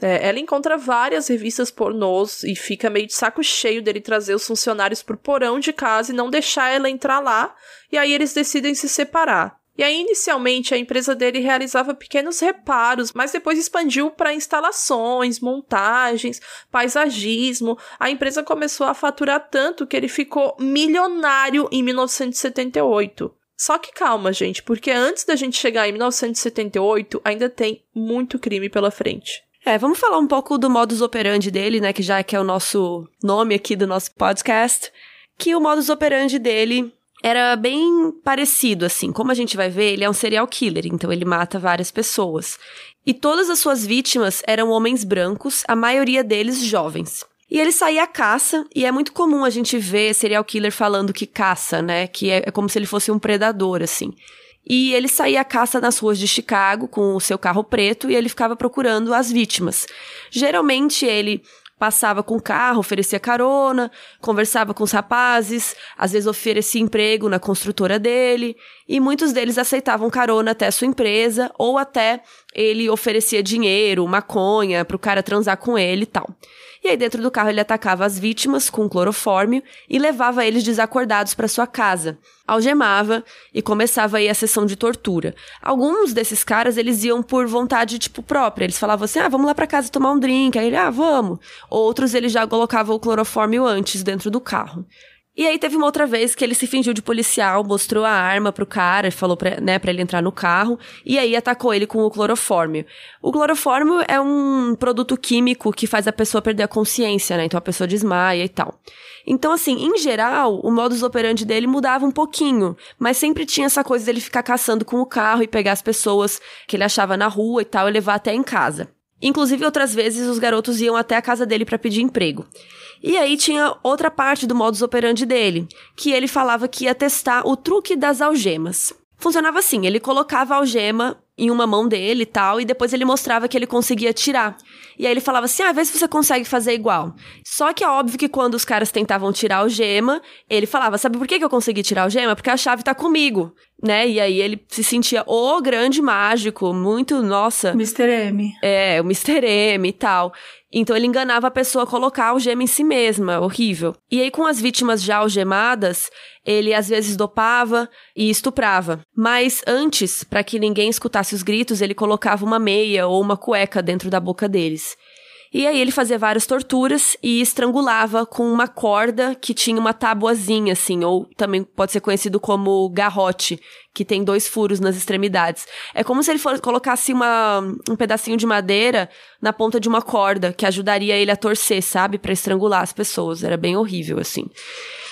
É, ela encontra várias revistas pornôs e fica meio de saco cheio dele trazer os funcionários pro porão de casa e não deixar ela entrar lá, e aí eles decidem se separar. E aí, inicialmente, a empresa dele realizava pequenos reparos, mas depois expandiu para instalações, montagens, paisagismo. A empresa começou a faturar tanto que ele ficou milionário em 1978. Só que calma, gente, porque antes da gente chegar em 1978, ainda tem muito crime pela frente. É, vamos falar um pouco do modus operandi dele, né, que já que é o nosso nome aqui do nosso podcast, que o modus operandi dele era bem parecido, assim. Como a gente vai ver, ele é um serial killer, então ele mata várias pessoas. E todas as suas vítimas eram homens brancos, a maioria deles jovens. E ele saía à caça, e é muito comum a gente ver serial killer falando que caça, né? Que é, é como se ele fosse um predador, assim. E ele saía à caça nas ruas de Chicago com o seu carro preto e ele ficava procurando as vítimas. Geralmente ele passava com o carro, oferecia carona, conversava com os rapazes, às vezes oferecia emprego na construtora dele, e muitos deles aceitavam carona até sua empresa, ou até ele oferecia dinheiro, maconha, para o cara transar com ele e tal. E aí dentro do carro ele atacava as vítimas com clorofórmio e levava eles desacordados para sua casa. Algemava e começava aí a sessão de tortura. Alguns desses caras eles iam por vontade tipo própria. Eles falavam assim: "Ah, vamos lá para casa tomar um drink". Aí ele: "Ah, vamos". Outros ele já colocava o clorofórmio antes dentro do carro. E aí teve uma outra vez que ele se fingiu de policial, mostrou a arma pro cara, falou pra, né, pra ele entrar no carro, e aí atacou ele com o clorofórmio. O clorofórmio é um produto químico que faz a pessoa perder a consciência, né? Então a pessoa desmaia e tal. Então, assim, em geral, o modus operandi dele mudava um pouquinho, mas sempre tinha essa coisa dele ficar caçando com o carro e pegar as pessoas que ele achava na rua e tal e levar até em casa. Inclusive, outras vezes, os garotos iam até a casa dele para pedir emprego. E aí tinha outra parte do modus operandi dele, que ele falava que ia testar o truque das algemas. Funcionava assim, ele colocava a algema em uma mão dele e tal, e depois ele mostrava que ele conseguia tirar. E aí ele falava assim: ah, vê se você consegue fazer igual. Só que é óbvio que quando os caras tentavam tirar o gema, ele falava: sabe por que, eu consegui tirar o gema? Porque a chave tá comigo, né? E aí ele se sentia o grande mágico, muito, nossa. Mr. M. É, o Mr. M e tal. Então ele enganava a pessoa a colocar o gema em si mesma, horrível. E aí com as vítimas já algemadas, ele às vezes dopava e estuprava. Mas antes, para que ninguém escutasse os gritos, ele colocava uma meia ou uma cueca dentro da boca deles. E aí ele fazia várias torturas e estrangulava com uma corda que tinha uma tabuazinha, assim, ou também pode ser conhecido como garrote, que tem dois furos nas extremidades. É como se ele fosse, colocasse uma, um pedacinho de madeira na ponta de uma corda, que ajudaria ele a torcer, sabe? para estrangular as pessoas. Era bem horrível, assim.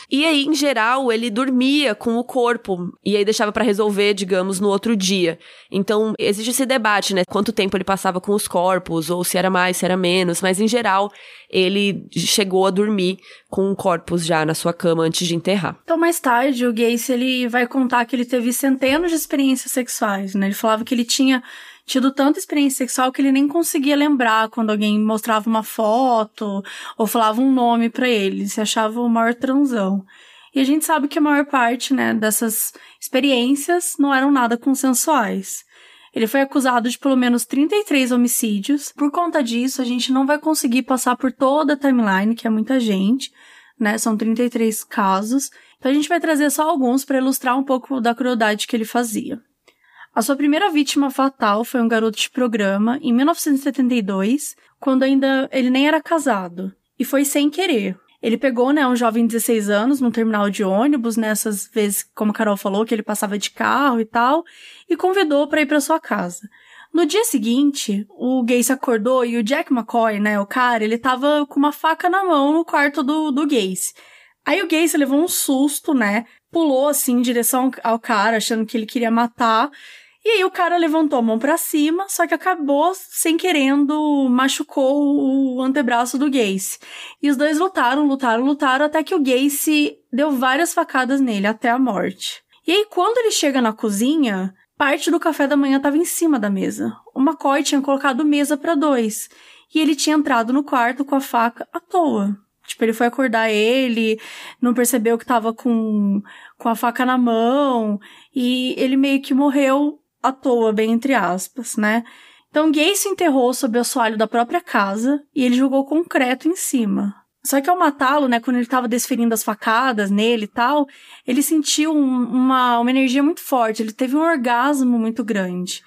E aí, em geral, ele dormia com o corpo e aí deixava para resolver, digamos, no outro dia. Então, existe esse debate, né? Quanto tempo ele passava com os corpos, ou se era mais, se era menos, mas em geral, ele chegou a dormir com corpos já na sua cama antes de enterrar. Então, mais tarde, o Gacy ele vai contar que ele teve centenas de experiências sexuais, né? Ele falava que ele tinha tido tanta experiência sexual que ele nem conseguia lembrar quando alguém mostrava uma foto ou falava um nome para ele. Ele se achava o maior transão. E a gente sabe que a maior parte, né, dessas experiências não eram nada consensuais. Ele foi acusado de pelo menos 33 homicídios. Por conta disso, a gente não vai conseguir passar por toda a timeline, que é muita gente, né? São 33 casos. Então a gente vai trazer só alguns para ilustrar um pouco da crueldade que ele fazia. A sua primeira vítima fatal foi um garoto de programa em 1972, quando ainda ele nem era casado. E foi sem querer. Ele pegou, né, um jovem de 16 anos num terminal de ônibus, nessas vezes, como a Carol falou, que ele passava de carro e tal, e convidou para ir para sua casa. No dia seguinte, o Gacy acordou e o Jack McCoy, né, o cara, ele tava com uma faca na mão no quarto do, do Gacy. Aí o Gacy levou um susto, né, pulou assim em direção ao cara, achando que ele queria matar, e aí o cara levantou a mão para cima, só que acabou sem querendo, machucou o antebraço do Gacy. E os dois lutaram, lutaram, lutaram, até que o Gacy deu várias facadas nele até a morte. E aí, quando ele chega na cozinha, parte do café da manhã estava em cima da mesa. O McCoy tinha colocado mesa para dois. E ele tinha entrado no quarto com a faca à toa. Tipo, ele foi acordar ele, não percebeu que tava com, com a faca na mão, e ele meio que morreu à toa, bem entre aspas, né? Então Gay se enterrou sob o assoalho da própria casa e ele jogou concreto em cima. Só que ao matá-lo, né, quando ele estava desferindo as facadas nele e tal, ele sentiu um, uma, uma energia muito forte, ele teve um orgasmo muito grande.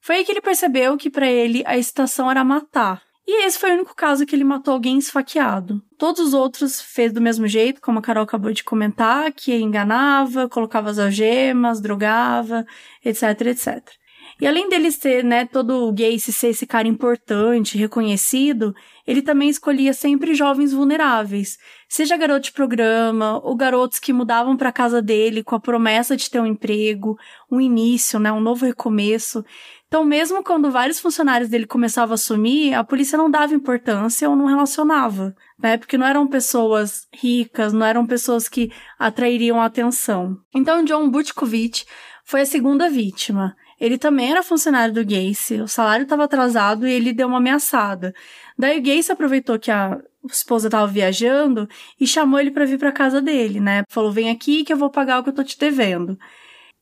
Foi aí que ele percebeu que para ele a excitação era matar. E esse foi o único caso que ele matou alguém esfaqueado. Todos os outros fez do mesmo jeito, como a Carol acabou de comentar, que enganava, colocava as algemas, drogava, etc, etc. E além dele ser, né, todo gay se ser esse cara importante, reconhecido, ele também escolhia sempre jovens vulneráveis, seja garoto de programa ou garotos que mudavam para casa dele com a promessa de ter um emprego, um início, né, um novo recomeço. Então, mesmo quando vários funcionários dele começavam a sumir, a polícia não dava importância ou não relacionava, né? Porque não eram pessoas ricas, não eram pessoas que atrairiam atenção. Então, John Butkovich foi a segunda vítima. Ele também era funcionário do Gacy, o salário estava atrasado e ele deu uma ameaçada. Daí o Gacy aproveitou que a esposa estava viajando e chamou ele para vir para casa dele, né? Falou: "Vem aqui que eu vou pagar o que eu tô te devendo".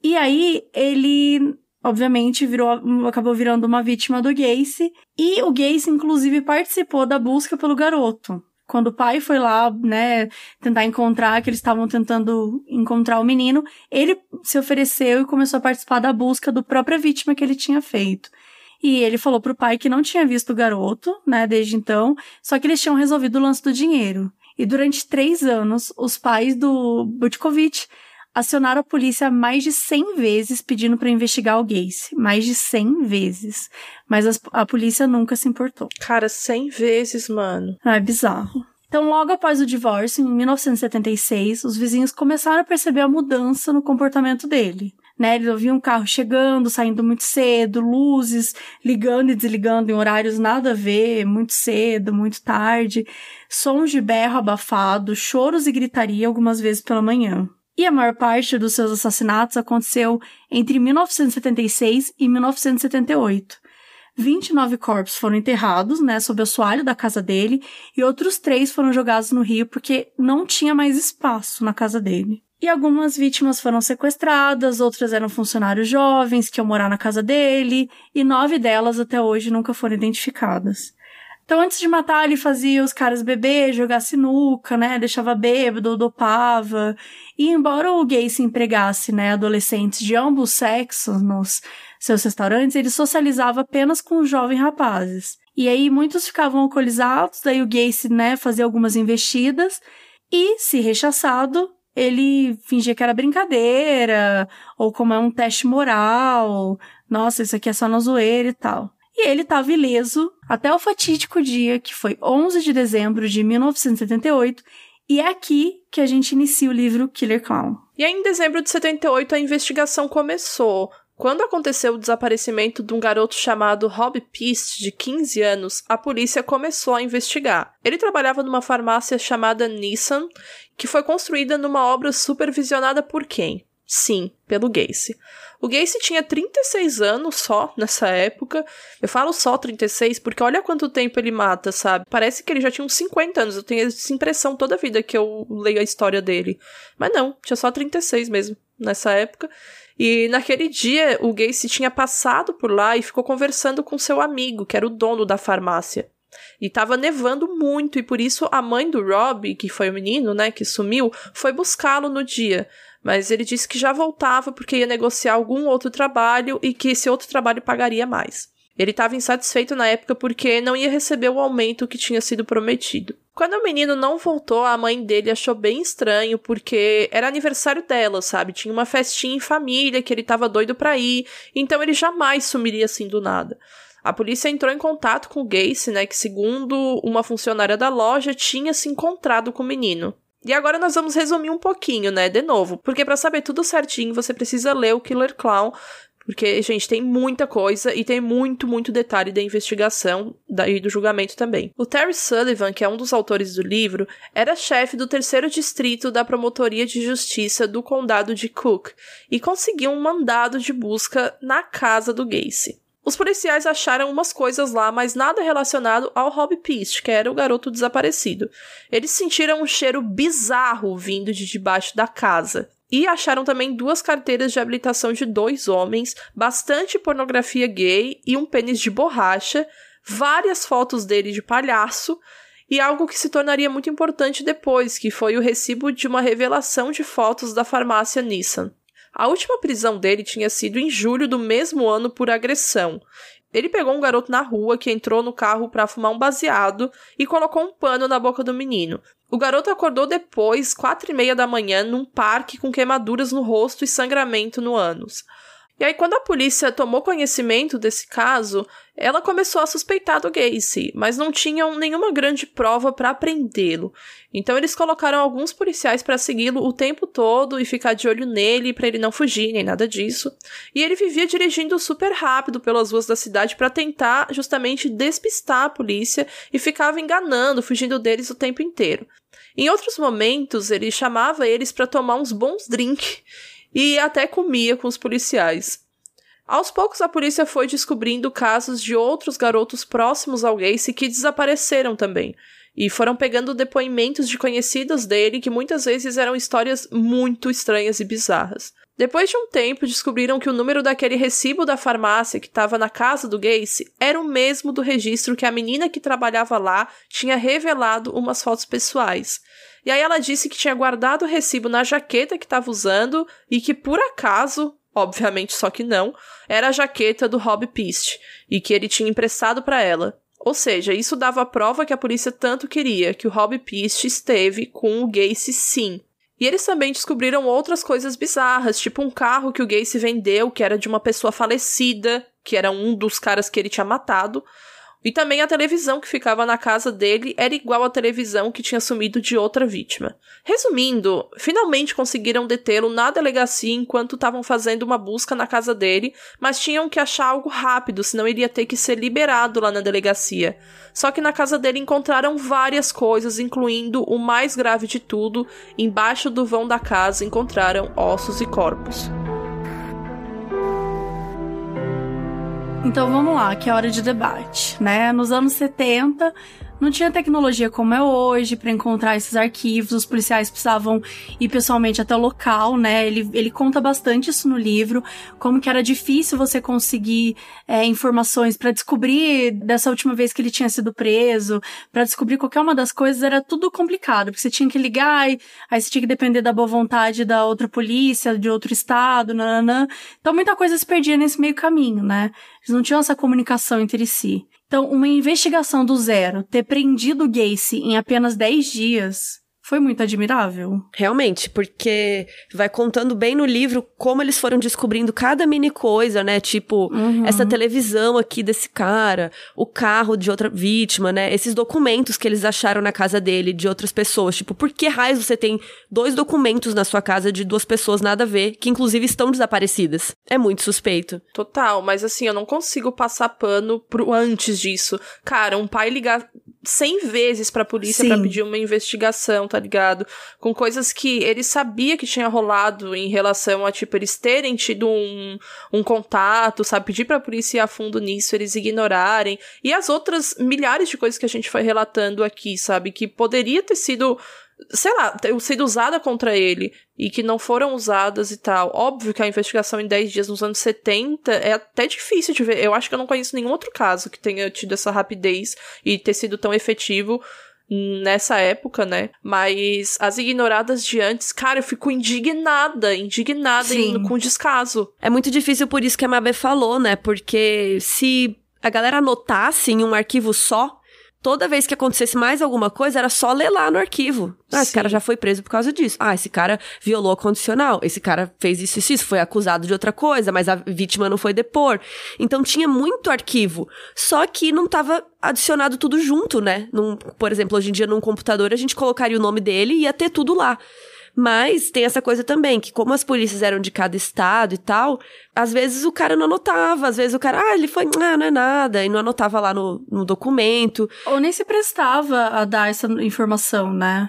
E aí ele obviamente virou, acabou virando uma vítima do Gacy, e o Gacy inclusive participou da busca pelo garoto. Quando o pai foi lá, né, tentar encontrar, que eles estavam tentando encontrar o menino, ele se ofereceu e começou a participar da busca do própria vítima que ele tinha feito. E ele falou pro pai que não tinha visto o garoto, né, desde então, só que eles tinham resolvido o lance do dinheiro. E durante três anos, os pais do Butkovich acionaram a polícia mais de 100 vezes pedindo para investigar o Gacy. Mais de 100 vezes. Mas as, a polícia nunca se importou. Cara, 100 vezes, mano. Ah, é bizarro. Então, logo após o divórcio, em 1976, os vizinhos começaram a perceber a mudança no comportamento dele. Né, eles ouviam um carro chegando, saindo muito cedo, luzes ligando e desligando em horários nada a ver, muito cedo, muito tarde, sons de berro abafado, choros e gritaria algumas vezes pela manhã e a maior parte dos seus assassinatos aconteceu entre 1976 e 1978. 29 corpos foram enterrados, né, sob o assoalho da casa dele, e outros três foram jogados no rio porque não tinha mais espaço na casa dele. E algumas vítimas foram sequestradas, outras eram funcionários jovens que iam morar na casa dele, e nove delas até hoje nunca foram identificadas. Então, antes de matar, ele fazia os caras beber, jogar sinuca, né? Deixava bêbado, dopava. E embora o gay se empregasse, né, adolescentes de ambos sexos nos seus restaurantes, ele socializava apenas com os jovens rapazes. E aí muitos ficavam alcoolizados, daí o gay se, né, fazia algumas investidas e, se rechaçado, ele fingia que era brincadeira, ou como é um teste moral, nossa, isso aqui é só na zoeira e tal e ele estava ileso até o fatídico dia que foi 11 de dezembro de 1978, e é aqui que a gente inicia o livro Killer Clown. E aí, em dezembro de 78, a investigação começou. Quando aconteceu o desaparecimento de um garoto chamado Rob Piste, de 15 anos, a polícia começou a investigar. Ele trabalhava numa farmácia chamada Nissan, que foi construída numa obra supervisionada por quem? Sim, pelo Gacy. O Gacy tinha 36 anos só nessa época. Eu falo só 36 porque olha quanto tempo ele mata, sabe? Parece que ele já tinha uns 50 anos. Eu tenho essa impressão toda a vida que eu leio a história dele. Mas não, tinha só 36 mesmo nessa época. E naquele dia, o Gacy tinha passado por lá e ficou conversando com seu amigo, que era o dono da farmácia. E tava nevando muito, e por isso a mãe do Rob, que foi o menino, né, que sumiu, foi buscá-lo no dia mas ele disse que já voltava porque ia negociar algum outro trabalho e que esse outro trabalho pagaria mais. Ele estava insatisfeito na época porque não ia receber o aumento que tinha sido prometido. Quando o menino não voltou, a mãe dele achou bem estranho porque era aniversário dela, sabe? Tinha uma festinha em família que ele estava doido para ir, então ele jamais sumiria assim do nada. A polícia entrou em contato com o Gacy, né, que segundo uma funcionária da loja tinha se encontrado com o menino. E agora nós vamos resumir um pouquinho, né, de novo, porque para saber tudo certinho você precisa ler o Killer Clown, Porque, gente, tem muita coisa e tem muito, muito detalhe da investigação e do julgamento também. O Terry Sullivan, que é um dos autores do livro, era chefe do terceiro distrito da Promotoria de Justiça do Condado de Cook e conseguiu um mandado de busca na casa do Gacy. Os policiais acharam umas coisas lá, mas nada relacionado ao Rob Peast, que era o garoto desaparecido. Eles sentiram um cheiro bizarro vindo de debaixo da casa. E acharam também duas carteiras de habilitação de dois homens, bastante pornografia gay e um pênis de borracha, várias fotos dele de palhaço e algo que se tornaria muito importante depois, que foi o recibo de uma revelação de fotos da farmácia Nissan. A última prisão dele tinha sido em julho do mesmo ano por agressão. Ele pegou um garoto na rua que entrou no carro para fumar um baseado e colocou um pano na boca do menino. O garoto acordou depois, quatro e meia da manhã, num parque com queimaduras no rosto e sangramento no ânus. E aí, quando a polícia tomou conhecimento desse caso, ela começou a suspeitar do Gacy, mas não tinham nenhuma grande prova para prendê-lo. Então, eles colocaram alguns policiais para segui-lo o tempo todo e ficar de olho nele para ele não fugir, nem nada disso. E ele vivia dirigindo super rápido pelas ruas da cidade para tentar justamente despistar a polícia e ficava enganando, fugindo deles o tempo inteiro. Em outros momentos, ele chamava eles para tomar uns bons drinks e até comia com os policiais. Aos poucos, a polícia foi descobrindo casos de outros garotos próximos ao Gacy que desapareceram também. E foram pegando depoimentos de conhecidos dele que muitas vezes eram histórias muito estranhas e bizarras. Depois de um tempo, descobriram que o número daquele recibo da farmácia que estava na casa do Gacy era o mesmo do registro que a menina que trabalhava lá tinha revelado umas fotos pessoais. E aí ela disse que tinha guardado o recibo na jaqueta que estava usando e que por acaso, obviamente só que não, era a jaqueta do Rob Pist e que ele tinha emprestado para ela. Ou seja, isso dava a prova que a polícia tanto queria, que o Rob Pist esteve com o Gacy sim. E eles também descobriram outras coisas bizarras, tipo um carro que o Gacy vendeu, que era de uma pessoa falecida, que era um dos caras que ele tinha matado, e também a televisão que ficava na casa dele era igual à televisão que tinha sumido de outra vítima. Resumindo, finalmente conseguiram detê-lo na delegacia enquanto estavam fazendo uma busca na casa dele, mas tinham que achar algo rápido, senão ele ia ter que ser liberado lá na delegacia. Só que na casa dele encontraram várias coisas, incluindo o mais grave de tudo: embaixo do vão da casa encontraram ossos e corpos. Então vamos lá, que é hora de debate, né? Nos anos 70, não tinha tecnologia como é hoje para encontrar esses arquivos, os policiais precisavam ir pessoalmente até o local, né? Ele, ele conta bastante isso no livro, como que era difícil você conseguir é, informações para descobrir dessa última vez que ele tinha sido preso, para descobrir qualquer uma das coisas, era tudo complicado, porque você tinha que ligar, e, aí você tinha que depender da boa vontade da outra polícia, de outro estado, nananã. Então muita coisa se perdia nesse meio caminho, né? Eles não tinham essa comunicação entre si. Então, uma investigação do zero, ter prendido Gacy em apenas 10 dias, foi muito admirável. Realmente, porque vai contando bem no livro como eles foram descobrindo cada mini coisa, né? Tipo, uhum. essa televisão aqui desse cara, o carro de outra vítima, né? Esses documentos que eles acharam na casa dele de outras pessoas. Tipo, por que raios você tem dois documentos na sua casa de duas pessoas nada a ver, que inclusive estão desaparecidas? É muito suspeito. Total, mas assim, eu não consigo passar pano pro antes disso. Cara, um pai ligar 100 vezes pra polícia para pedir uma investigação, tá ligado? Com coisas que ele sabia que tinha rolado em relação a, tipo, eles terem tido um, um contato, sabe? Pedir pra polícia ir a fundo nisso, eles ignorarem. E as outras milhares de coisas que a gente foi relatando aqui, sabe? Que poderia ter sido sei lá, ter sido usada contra ele e que não foram usadas e tal. Óbvio que a investigação em 10 dias nos anos 70 é até difícil de ver. Eu acho que eu não conheço nenhum outro caso que tenha tido essa rapidez e ter sido tão efetivo nessa época, né? Mas as ignoradas de antes, cara, eu fico indignada, indignada indo com descaso. É muito difícil por isso que a Mabê falou, né? Porque se a galera anotasse em um arquivo só, toda vez que acontecesse mais alguma coisa, era só ler lá no arquivo. Ah, Sim. esse cara já foi preso por causa disso. Ah, esse cara violou a condicional. Esse cara fez isso e isso, foi acusado de outra coisa, mas a vítima não foi depor. Então tinha muito arquivo. Só que não estava adicionado tudo junto, né? Num, por exemplo, hoje em dia num computador a gente colocaria o nome dele e ia ter tudo lá. Mas tem essa coisa também, que como as polícias eram de cada estado e tal, às vezes o cara não anotava, às vezes o cara, ah, ele foi, ah, não é nada, e não anotava lá no, no documento. Ou nem se prestava a dar essa informação, né?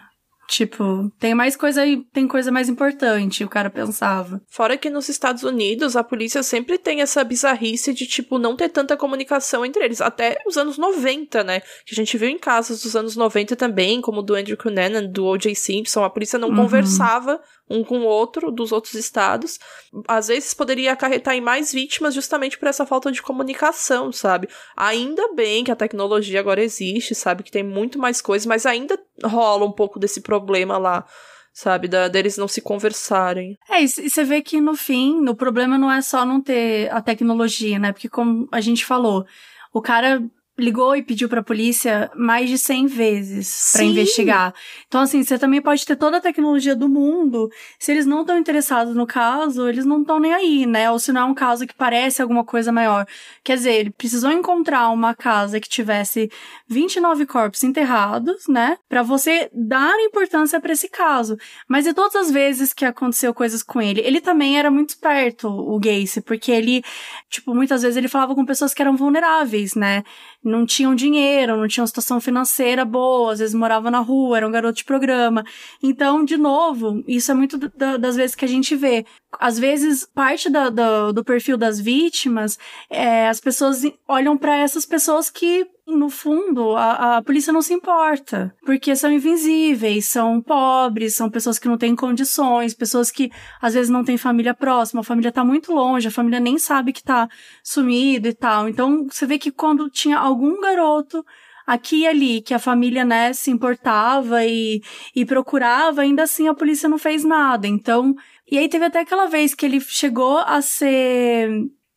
Tipo, tem mais coisa aí, tem coisa mais importante, o cara pensava. Fora que nos Estados Unidos a polícia sempre tem essa bizarrice de, tipo, não ter tanta comunicação entre eles. Até os anos 90, né? Que a gente viu em casos dos anos 90 também, como do Andrew Cunanan, do O.J. Simpson, a polícia não uhum. conversava um com o outro dos outros estados, às vezes poderia acarretar em mais vítimas justamente por essa falta de comunicação, sabe? Ainda bem que a tecnologia agora existe, sabe? Que tem muito mais coisas, mas ainda rola um pouco desse problema lá sabe? Da, deles não se conversarem. É, e você vê que no fim, o problema não é só não ter a tecnologia, né? Porque como a gente falou, o cara ligou e pediu pra polícia mais de 100 vezes para investigar. Então, assim, você também pode ter toda a tecnologia do mundo. Se eles não estão interessados no caso, eles não estão nem aí, né? Ou se não é um caso que parece alguma coisa maior. Quer dizer, ele precisou encontrar uma casa que tivesse 29 corpos enterrados, né? Para você dar importância para esse caso. Mas e todas as vezes que aconteceu coisas com ele, ele também era muito esperto, o Gacy, porque ele, tipo, muitas vezes ele falava com pessoas que eram vulneráveis, né? Não tinham dinheiro, não tinham situação financeira boa, às vezes moravam na rua, eram garoto de programa. Então, de novo, isso é muito das vezes que a gente vê. Às vezes, parte da, do, do perfil das vítimas, é, as pessoas olham para essas pessoas que no fundo, a, a, polícia não se importa, porque são invisíveis, são pobres, são pessoas que não têm condições, pessoas que às vezes não têm família próxima, a família tá muito longe, a família nem sabe que tá sumido e tal. Então, você vê que quando tinha algum garoto aqui e ali que a família, né, se importava e, e procurava, ainda assim a polícia não fez nada. Então, e aí teve até aquela vez que ele chegou a ser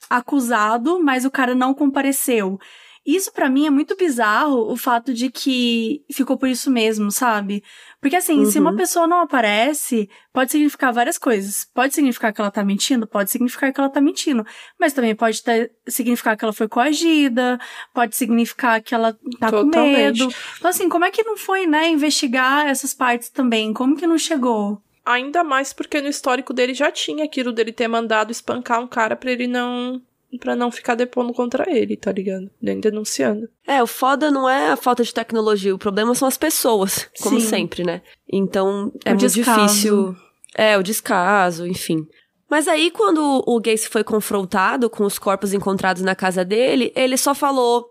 acusado, mas o cara não compareceu. Isso para mim é muito bizarro, o fato de que ficou por isso mesmo, sabe? Porque assim, uhum. se uma uhum. pessoa não aparece, pode significar várias coisas. Pode significar que ela tá mentindo, pode significar que ela tá mentindo, mas também pode ter, significar que ela foi coagida, pode significar que ela tá Totalmente. com medo. Então assim, como é que não foi, né, investigar essas partes também? Como que não chegou? Ainda mais porque no histórico dele já tinha aquilo dele ter mandado espancar um cara para ele não para não ficar depondo contra ele, tá ligado? Nem denunciando. É, o foda não é a falta de tecnologia, o problema são as pessoas, como Sim. sempre, né? Então é o muito descaso. difícil. É, o descaso, enfim. Mas aí, quando o Gacy foi confrontado com os corpos encontrados na casa dele, ele só falou: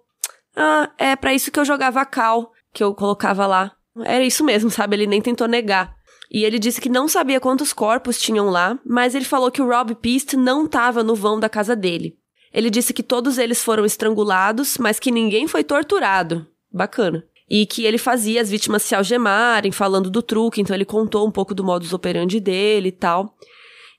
Ah, é para isso que eu jogava cal, que eu colocava lá. Era isso mesmo, (laughs) sabe? Ele nem tentou negar. E ele disse que não sabia quantos corpos tinham lá, mas ele falou que o Rob Peast não estava no vão da casa dele. Ele disse que todos eles foram estrangulados, mas que ninguém foi torturado. Bacana. E que ele fazia as vítimas se algemarem, falando do truque, então ele contou um pouco do modus operandi dele e tal.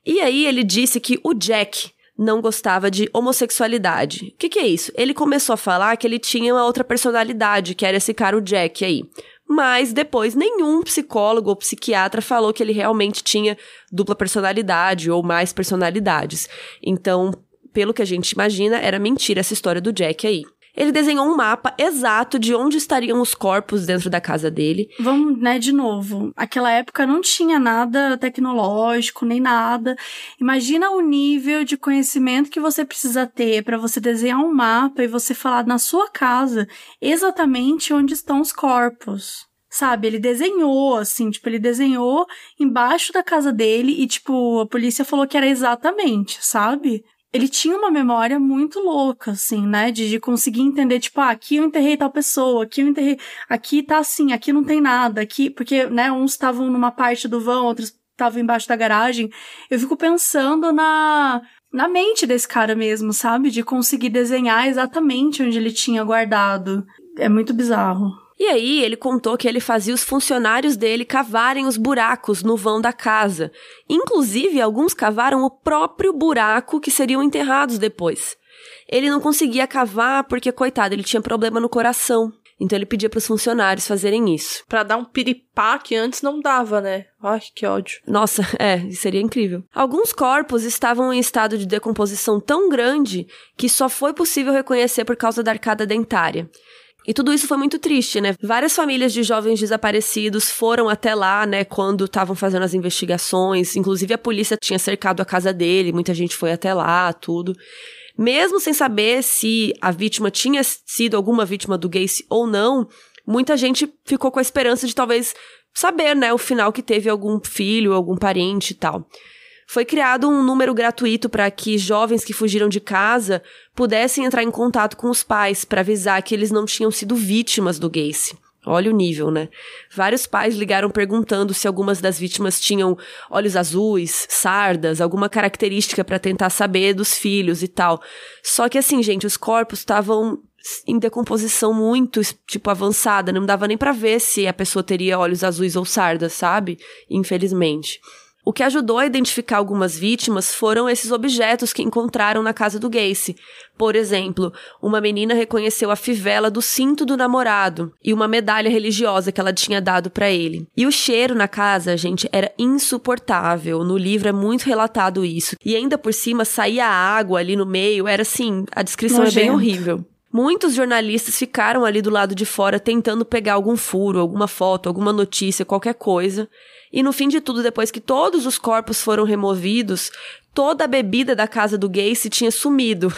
E aí ele disse que o Jack não gostava de homossexualidade. O que, que é isso? Ele começou a falar que ele tinha uma outra personalidade, que era esse cara, o Jack aí. Mas depois nenhum psicólogo ou psiquiatra falou que ele realmente tinha dupla personalidade ou mais personalidades. Então, pelo que a gente imagina, era mentira essa história do Jack aí. Ele desenhou um mapa exato de onde estariam os corpos dentro da casa dele. Vamos, né, de novo. Aquela época não tinha nada tecnológico, nem nada. Imagina o nível de conhecimento que você precisa ter para você desenhar um mapa e você falar na sua casa exatamente onde estão os corpos sabe? Ele desenhou, assim, tipo, ele desenhou embaixo da casa dele e, tipo, a polícia falou que era exatamente, sabe? Ele tinha uma memória muito louca, assim, né? De, de, conseguir entender, tipo, ah, aqui eu enterrei tal pessoa, aqui eu enterrei, aqui tá assim, aqui não tem nada, aqui, porque, né, uns estavam numa parte do vão, outros estavam embaixo da garagem. Eu fico pensando na, na mente desse cara mesmo, sabe? De conseguir desenhar exatamente onde ele tinha guardado. É muito bizarro. E aí ele contou que ele fazia os funcionários dele cavarem os buracos no vão da casa. Inclusive, alguns cavaram o próprio buraco que seriam enterrados depois. Ele não conseguia cavar porque, coitado, ele tinha problema no coração. Então ele pedia para os funcionários fazerem isso. Para dar um piripá que antes não dava, né? Ai, que ódio. Nossa, (laughs) é, seria incrível. Alguns corpos estavam em estado de decomposição tão grande que só foi possível reconhecer por causa da arcada dentária. E tudo isso foi muito triste, né? Várias famílias de jovens desaparecidos foram até lá, né, quando estavam fazendo as investigações. Inclusive a polícia tinha cercado a casa dele, muita gente foi até lá, tudo. Mesmo sem saber se a vítima tinha sido alguma vítima do Gacy ou não, muita gente ficou com a esperança de talvez saber, né, o final que teve algum filho, algum parente e tal. Foi criado um número gratuito para que jovens que fugiram de casa pudessem entrar em contato com os pais para avisar que eles não tinham sido vítimas do Gacy. Olha o nível, né? Vários pais ligaram perguntando se algumas das vítimas tinham olhos azuis, sardas, alguma característica para tentar saber dos filhos e tal. Só que assim, gente, os corpos estavam em decomposição muito, tipo, avançada, não dava nem para ver se a pessoa teria olhos azuis ou sardas, sabe? Infelizmente. O que ajudou a identificar algumas vítimas foram esses objetos que encontraram na casa do Gacy. Por exemplo, uma menina reconheceu a fivela do cinto do namorado e uma medalha religiosa que ela tinha dado para ele. E o cheiro na casa, gente, era insuportável. No livro é muito relatado isso. E ainda por cima saía água ali no meio, era assim, a descrição Nojento. é bem horrível. Muitos jornalistas ficaram ali do lado de fora tentando pegar algum furo, alguma foto, alguma notícia, qualquer coisa. E no fim de tudo, depois que todos os corpos foram removidos, toda a bebida da casa do Gacy tinha sumido.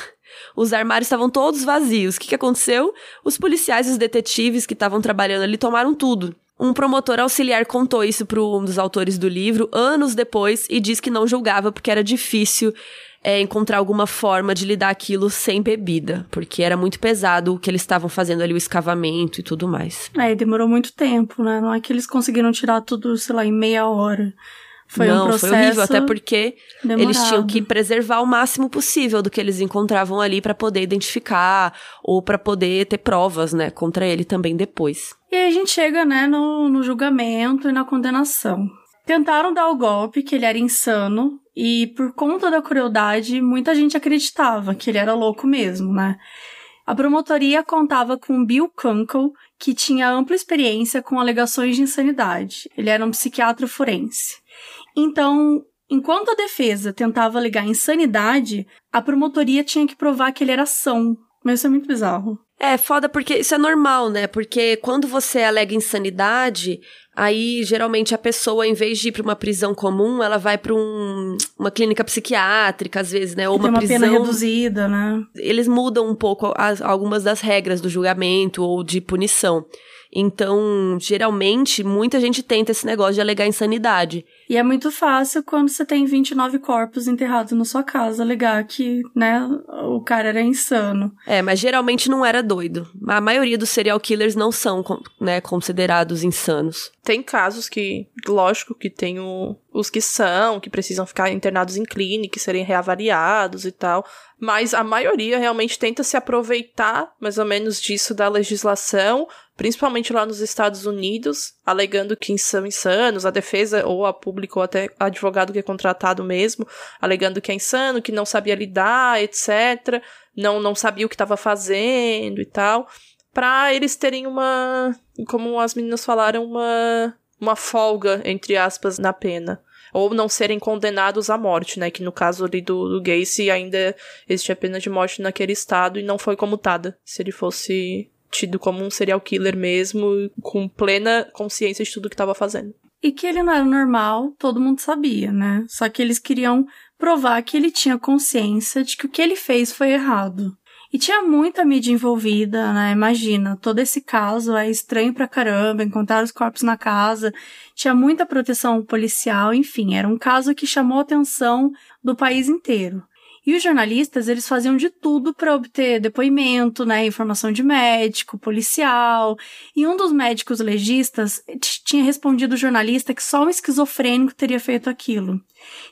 Os armários estavam todos vazios. O que, que aconteceu? Os policiais e os detetives que estavam trabalhando ali tomaram tudo. Um promotor auxiliar contou isso para um dos autores do livro anos depois e disse que não julgava porque era difícil é, encontrar alguma forma de lidar aquilo sem bebida, porque era muito pesado o que eles estavam fazendo ali, o escavamento e tudo mais. É, demorou muito tempo, né? Não é que eles conseguiram tirar tudo, sei lá, em meia hora. Foi Não, um processo foi horrível, até porque demorado. eles tinham que preservar o máximo possível do que eles encontravam ali para poder identificar ou para poder ter provas, né, contra ele também depois. E aí a gente chega, né, no, no julgamento e na condenação. Tentaram dar o golpe, que ele era insano, e por conta da crueldade, muita gente acreditava que ele era louco mesmo, né? A promotoria contava com Bill Kunkel, que tinha ampla experiência com alegações de insanidade. Ele era um psiquiatra forense. Então, enquanto a defesa tentava alegar insanidade, a promotoria tinha que provar que ele era são. Mas isso é muito bizarro. É foda porque isso é normal, né? Porque quando você alega insanidade, Aí, geralmente, a pessoa, em vez de ir para uma prisão comum, ela vai para um, uma clínica psiquiátrica, às vezes, né? Ou uma, uma prisão. pena reduzida, né? Eles mudam um pouco as, algumas das regras do julgamento ou de punição. Então, geralmente, muita gente tenta esse negócio de alegar insanidade. E é muito fácil quando você tem 29 corpos enterrados na sua casa alegar que, né, o cara era insano. É, mas geralmente não era doido. A maioria dos serial killers não são, né, considerados insanos. Tem casos que, lógico, que tem o, os que são, que precisam ficar internados em clínica, serem reavaliados e tal. Mas a maioria realmente tenta se aproveitar, mais ou menos, disso da legislação principalmente lá nos Estados Unidos, alegando que são insanos, a defesa ou a público ou até advogado que é contratado mesmo, alegando que é insano, que não sabia lidar, etc, não não sabia o que estava fazendo e tal, para eles terem uma, como as meninas falaram, uma uma folga entre aspas na pena ou não serem condenados à morte, né? Que no caso ali do, do Gacy ainda existia pena de morte naquele estado e não foi comutada. Se ele fosse tido como um serial killer mesmo, com plena consciência de tudo que estava fazendo. E que ele não era normal, todo mundo sabia, né? Só que eles queriam provar que ele tinha consciência de que o que ele fez foi errado. E tinha muita mídia envolvida, né? Imagina, todo esse caso é estranho pra caramba, encontrar os corpos na casa, tinha muita proteção policial, enfim, era um caso que chamou a atenção do país inteiro. E os jornalistas, eles faziam de tudo para obter depoimento, né, informação de médico, policial. E um dos médicos legistas tinha respondido o jornalista que só um esquizofrênico teria feito aquilo.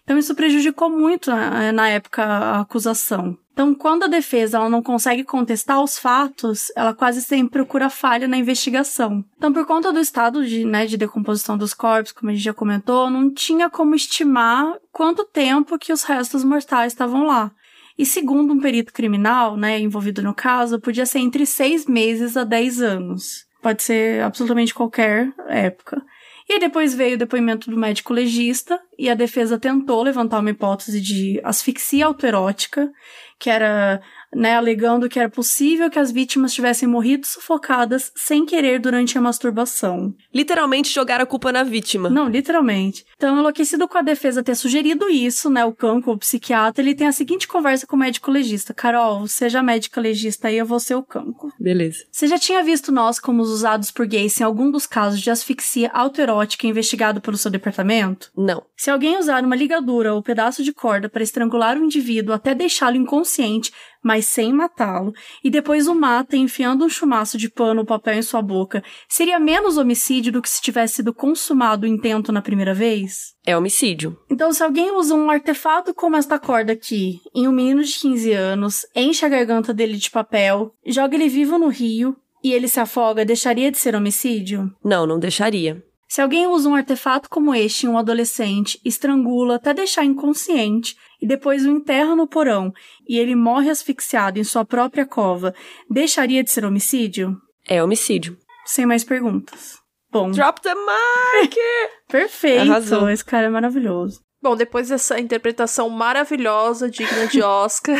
Então isso prejudicou muito né, na época a acusação. Então, quando a defesa ela não consegue contestar os fatos, ela quase sempre procura falha na investigação. Então, por conta do estado de, né, de decomposição dos corpos, como a gente já comentou, não tinha como estimar quanto tempo que os restos mortais estavam lá. E segundo um perito criminal, né, envolvido no caso, podia ser entre seis meses a dez anos. Pode ser absolutamente qualquer época. E depois veio o depoimento do médico legista, e a defesa tentou levantar uma hipótese de asfixia autoerótica, que era né, alegando que era possível que as vítimas tivessem morrido sufocadas sem querer durante a masturbação. Literalmente jogar a culpa na vítima. Não, literalmente. Então, enlouquecido com a defesa ter sugerido isso, né, o Canco, o psiquiatra, ele tem a seguinte conversa com o médico legista. Carol, seja médica legista aí, eu vou ser o Canco. Beleza. Você já tinha visto nós como os usados por gays em algum dos casos de asfixia autoerótica investigado pelo seu departamento? Não. Se alguém usar uma ligadura ou pedaço de corda para estrangular o indivíduo até deixá-lo inconsciente, mas sem matá-lo, e depois o mata enfiando um chumaço de pano ou papel em sua boca, seria menos homicídio do que se tivesse sido consumado o intento na primeira vez? É homicídio. Então, se alguém usa um artefato como esta corda aqui, em um menino de 15 anos, enche a garganta dele de papel, joga ele vivo no rio e ele se afoga, deixaria de ser homicídio? Não, não deixaria. Se alguém usa um artefato como este em um adolescente, estrangula até deixar inconsciente e depois o enterra no porão e ele morre asfixiado em sua própria cova, deixaria de ser homicídio? É homicídio. Sem mais perguntas. Bom. Drop the mic! (laughs) Perfeito! Arrasou. Esse cara é maravilhoso. Bom, depois dessa interpretação maravilhosa, digna de Oscar,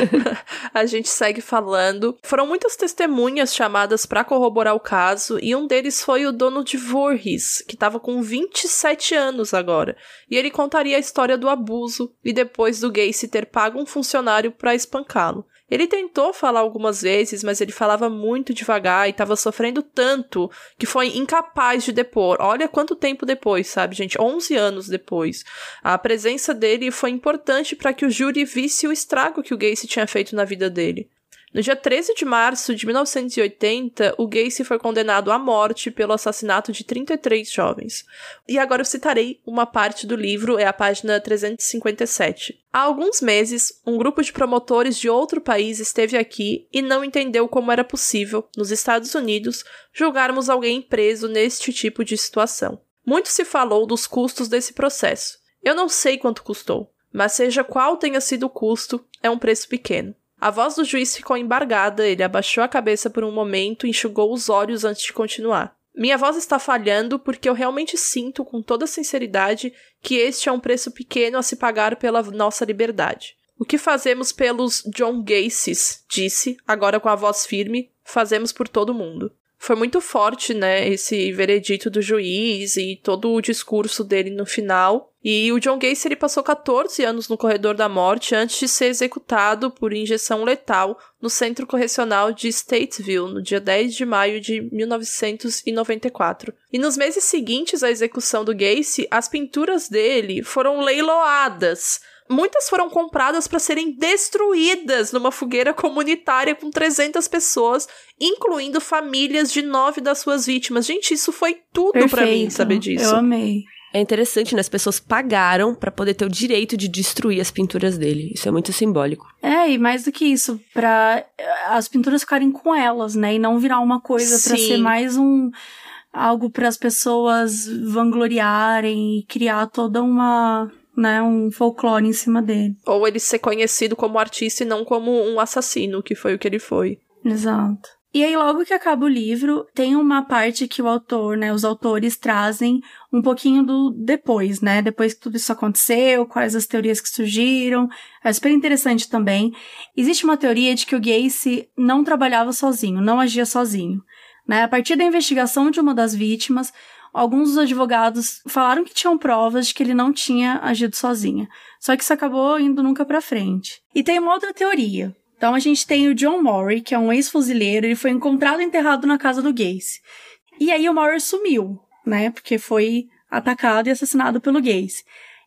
(laughs) a gente segue falando. Foram muitas testemunhas chamadas para corroborar o caso, e um deles foi o dono de Voorhees, que estava com 27 anos agora. E ele contaria a história do abuso e depois do Gacy ter pago um funcionário para espancá-lo. Ele tentou falar algumas vezes, mas ele falava muito devagar e estava sofrendo tanto que foi incapaz de depor. Olha quanto tempo depois, sabe, gente? 11 anos depois. A presença dele foi importante para que o júri visse o estrago que o Gacy tinha feito na vida dele. No dia 13 de março de 1980, o Gacy foi condenado à morte pelo assassinato de 33 jovens. E agora eu citarei uma parte do livro, é a página 357. Há alguns meses, um grupo de promotores de outro país esteve aqui e não entendeu como era possível, nos Estados Unidos, julgarmos alguém preso neste tipo de situação. Muito se falou dos custos desse processo. Eu não sei quanto custou, mas seja qual tenha sido o custo, é um preço pequeno. A voz do juiz ficou embargada, ele abaixou a cabeça por um momento e enxugou os olhos antes de continuar. Minha voz está falhando porque eu realmente sinto com toda sinceridade que este é um preço pequeno a se pagar pela nossa liberdade. O que fazemos pelos John Gacy's, disse, agora com a voz firme, fazemos por todo mundo. Foi muito forte, né, esse veredito do juiz e todo o discurso dele no final. E o John Gacy ele passou 14 anos no corredor da morte antes de ser executado por injeção letal no Centro Correcional de Statesville no dia 10 de maio de 1994. E nos meses seguintes à execução do Gacy, as pinturas dele foram leiloadas muitas foram compradas para serem destruídas numa fogueira comunitária com 300 pessoas, incluindo famílias de nove das suas vítimas. Gente, isso foi tudo para mim saber disso. Eu amei. É interessante, né? As pessoas pagaram para poder ter o direito de destruir as pinturas dele. Isso é muito simbólico. É, e mais do que isso, para as pinturas ficarem com elas, né? E não virar uma coisa para ser mais um algo para as pessoas vangloriarem e criar toda uma né, um folclore em cima dele. Ou ele ser conhecido como artista e não como um assassino, que foi o que ele foi. Exato. E aí, logo que acaba o livro, tem uma parte que o autor, né, os autores trazem um pouquinho do depois, né, depois que tudo isso aconteceu, quais as teorias que surgiram. É super interessante também. Existe uma teoria de que o Gacy não trabalhava sozinho, não agia sozinho. Né? A partir da investigação de uma das vítimas, alguns dos advogados falaram que tinham provas de que ele não tinha agido sozinha. Só que isso acabou indo nunca para frente. E tem uma outra teoria. Então a gente tem o John Murray, que é um ex-fuzileiro, ele foi encontrado enterrado na casa do Gacy. E aí o Murray sumiu, né? Porque foi atacado e assassinado pelo Gacy.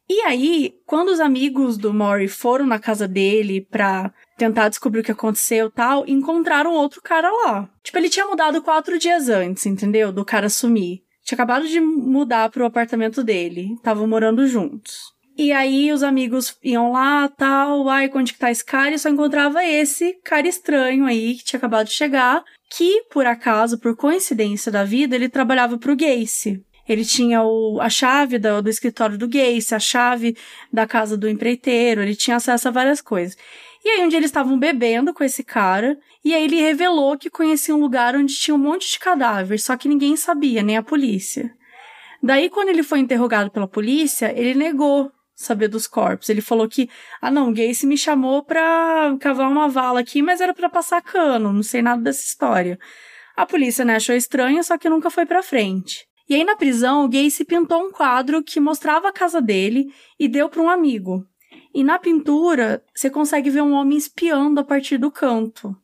E aí, quando os amigos do Murray foram na casa dele pra tentar descobrir o que aconteceu tal, encontraram outro cara lá. Tipo, ele tinha mudado quatro dias antes, entendeu? Do cara sumir. Tinha acabado de mudar pro apartamento dele. Estavam morando juntos. E aí os amigos iam lá, tal, ai, onde que tá esse cara? E só encontrava esse cara estranho aí, que tinha acabado de chegar, que, por acaso, por coincidência da vida, ele trabalhava pro Gacy. Ele tinha o, a chave do, do escritório do Gacy, a chave da casa do empreiteiro, ele tinha acesso a várias coisas. E aí, um dia eles estavam bebendo com esse cara, e aí ele revelou que conhecia um lugar onde tinha um monte de cadáver, só que ninguém sabia, nem a polícia. Daí, quando ele foi interrogado pela polícia, ele negou saber dos corpos. Ele falou que, ah não, Gacy me chamou pra cavar uma vala aqui, mas era para passar cano, não sei nada dessa história. A polícia né, achou estranho, só que nunca foi pra frente. E aí na prisão, o Gacy pintou um quadro que mostrava a casa dele e deu para um amigo. E na pintura, você consegue ver um homem espiando a partir do canto.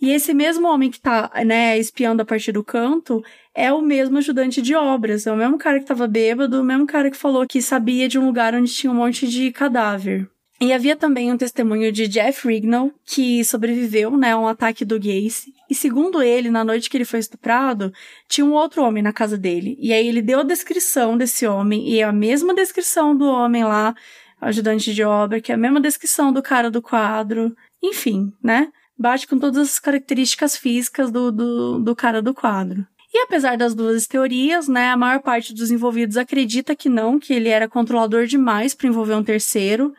E esse mesmo homem que tá, né, espiando a partir do canto é o mesmo ajudante de obras. É o mesmo cara que tava bêbado, o mesmo cara que falou que sabia de um lugar onde tinha um monte de cadáver. E havia também um testemunho de Jeff Rignall, que sobreviveu, né, a um ataque do Gacy. E segundo ele, na noite que ele foi estuprado, tinha um outro homem na casa dele. E aí ele deu a descrição desse homem, e é a mesma descrição do homem lá, ajudante de obra, que é a mesma descrição do cara do quadro. Enfim, né? Bate com todas as características físicas do, do, do cara do quadro. E apesar das duas teorias, né, a maior parte dos envolvidos acredita que não, que ele era controlador demais para envolver um terceiro.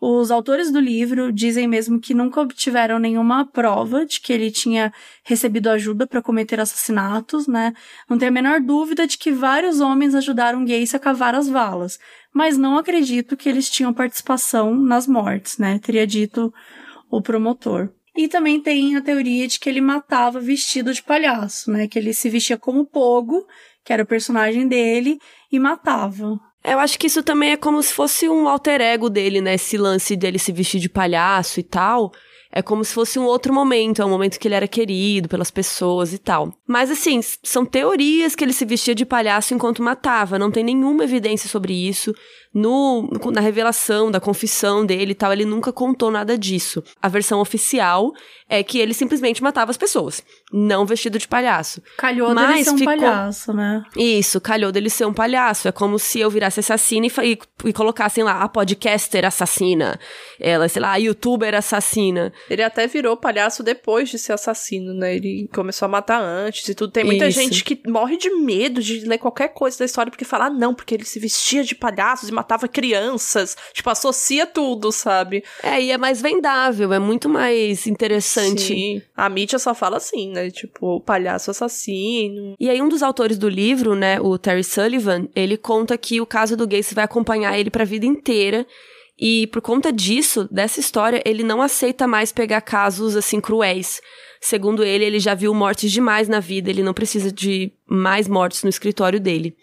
Os autores do livro dizem mesmo que nunca obtiveram nenhuma prova de que ele tinha recebido ajuda para cometer assassinatos, né? Não tem a menor dúvida de que vários homens ajudaram Gacy a cavar as valas, mas não acredito que eles tinham participação nas mortes, né? Teria dito o promotor. E também tem a teoria de que ele matava vestido de palhaço, né? Que ele se vestia como Pogo, que era o personagem dele, e matava. Eu acho que isso também é como se fosse um alter ego dele, né? Esse lance dele se vestir de palhaço e tal. É como se fosse um outro momento, é um momento que ele era querido pelas pessoas e tal. Mas assim, são teorias que ele se vestia de palhaço enquanto matava, não tem nenhuma evidência sobre isso no, na revelação da confissão dele e tal, ele nunca contou nada disso. A versão oficial é que ele simplesmente matava as pessoas, não vestido de palhaço. Calhou Mas dele ser um ficou... palhaço, né? Isso, calhou dele ser um palhaço. É como se eu virasse assassina e, e, e colocassem lá a podcaster assassina, ela, sei lá, a youtuber assassina. Ele até virou palhaço depois de ser assassino, né? Ele começou a matar antes e tudo. Tem muita Isso. gente que morre de medo de ler qualquer coisa da história porque fala, ah, não, porque ele se vestia de palhaços e matava crianças. Tipo, associa tudo, sabe? É, e é mais vendável, é muito mais interessante. Sim. A mídia só fala assim, né? Tipo, o palhaço assassino. E aí, um dos autores do livro, né, o Terry Sullivan, ele conta que o caso do Gacy vai acompanhar ele pra vida inteira. E por conta disso, dessa história, ele não aceita mais pegar casos assim cruéis. Segundo ele, ele já viu mortes demais na vida, ele não precisa de mais mortes no escritório dele.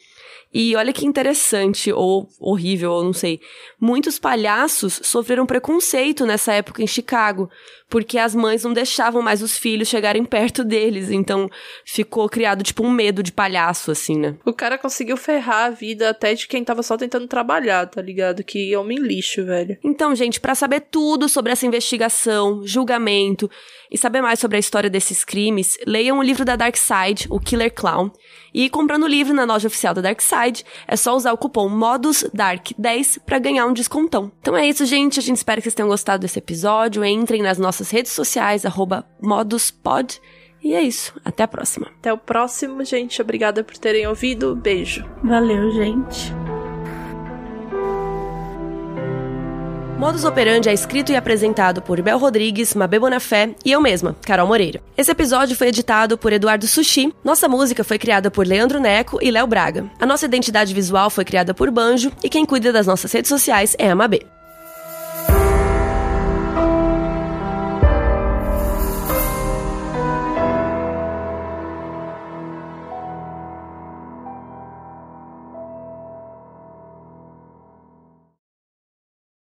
E olha que interessante, ou horrível, ou não sei. Muitos palhaços sofreram preconceito nessa época em Chicago, porque as mães não deixavam mais os filhos chegarem perto deles. Então ficou criado tipo um medo de palhaço, assim, né? O cara conseguiu ferrar a vida até de quem tava só tentando trabalhar, tá ligado? Que homem lixo, velho. Então, gente, para saber tudo sobre essa investigação, julgamento e saber mais sobre a história desses crimes, leiam o livro da Dark Side, O Killer Clown. E comprando o livro na loja oficial da Dark Side, é só usar o cupom MODUSDARK10 para ganhar um descontão. Então é isso, gente. A gente espera que vocês tenham gostado desse episódio. Entrem nas nossas nossas redes sociais, moduspod. E é isso. Até a próxima. Até o próximo, gente. Obrigada por terem ouvido. Beijo. Valeu, gente. Modus Operandi é escrito e apresentado por Bel Rodrigues, Mabê Bonafé e eu mesma, Carol Moreira. Esse episódio foi editado por Eduardo Sushi. Nossa música foi criada por Leandro Neco e Léo Braga. A nossa identidade visual foi criada por Banjo e quem cuida das nossas redes sociais é a Mabê.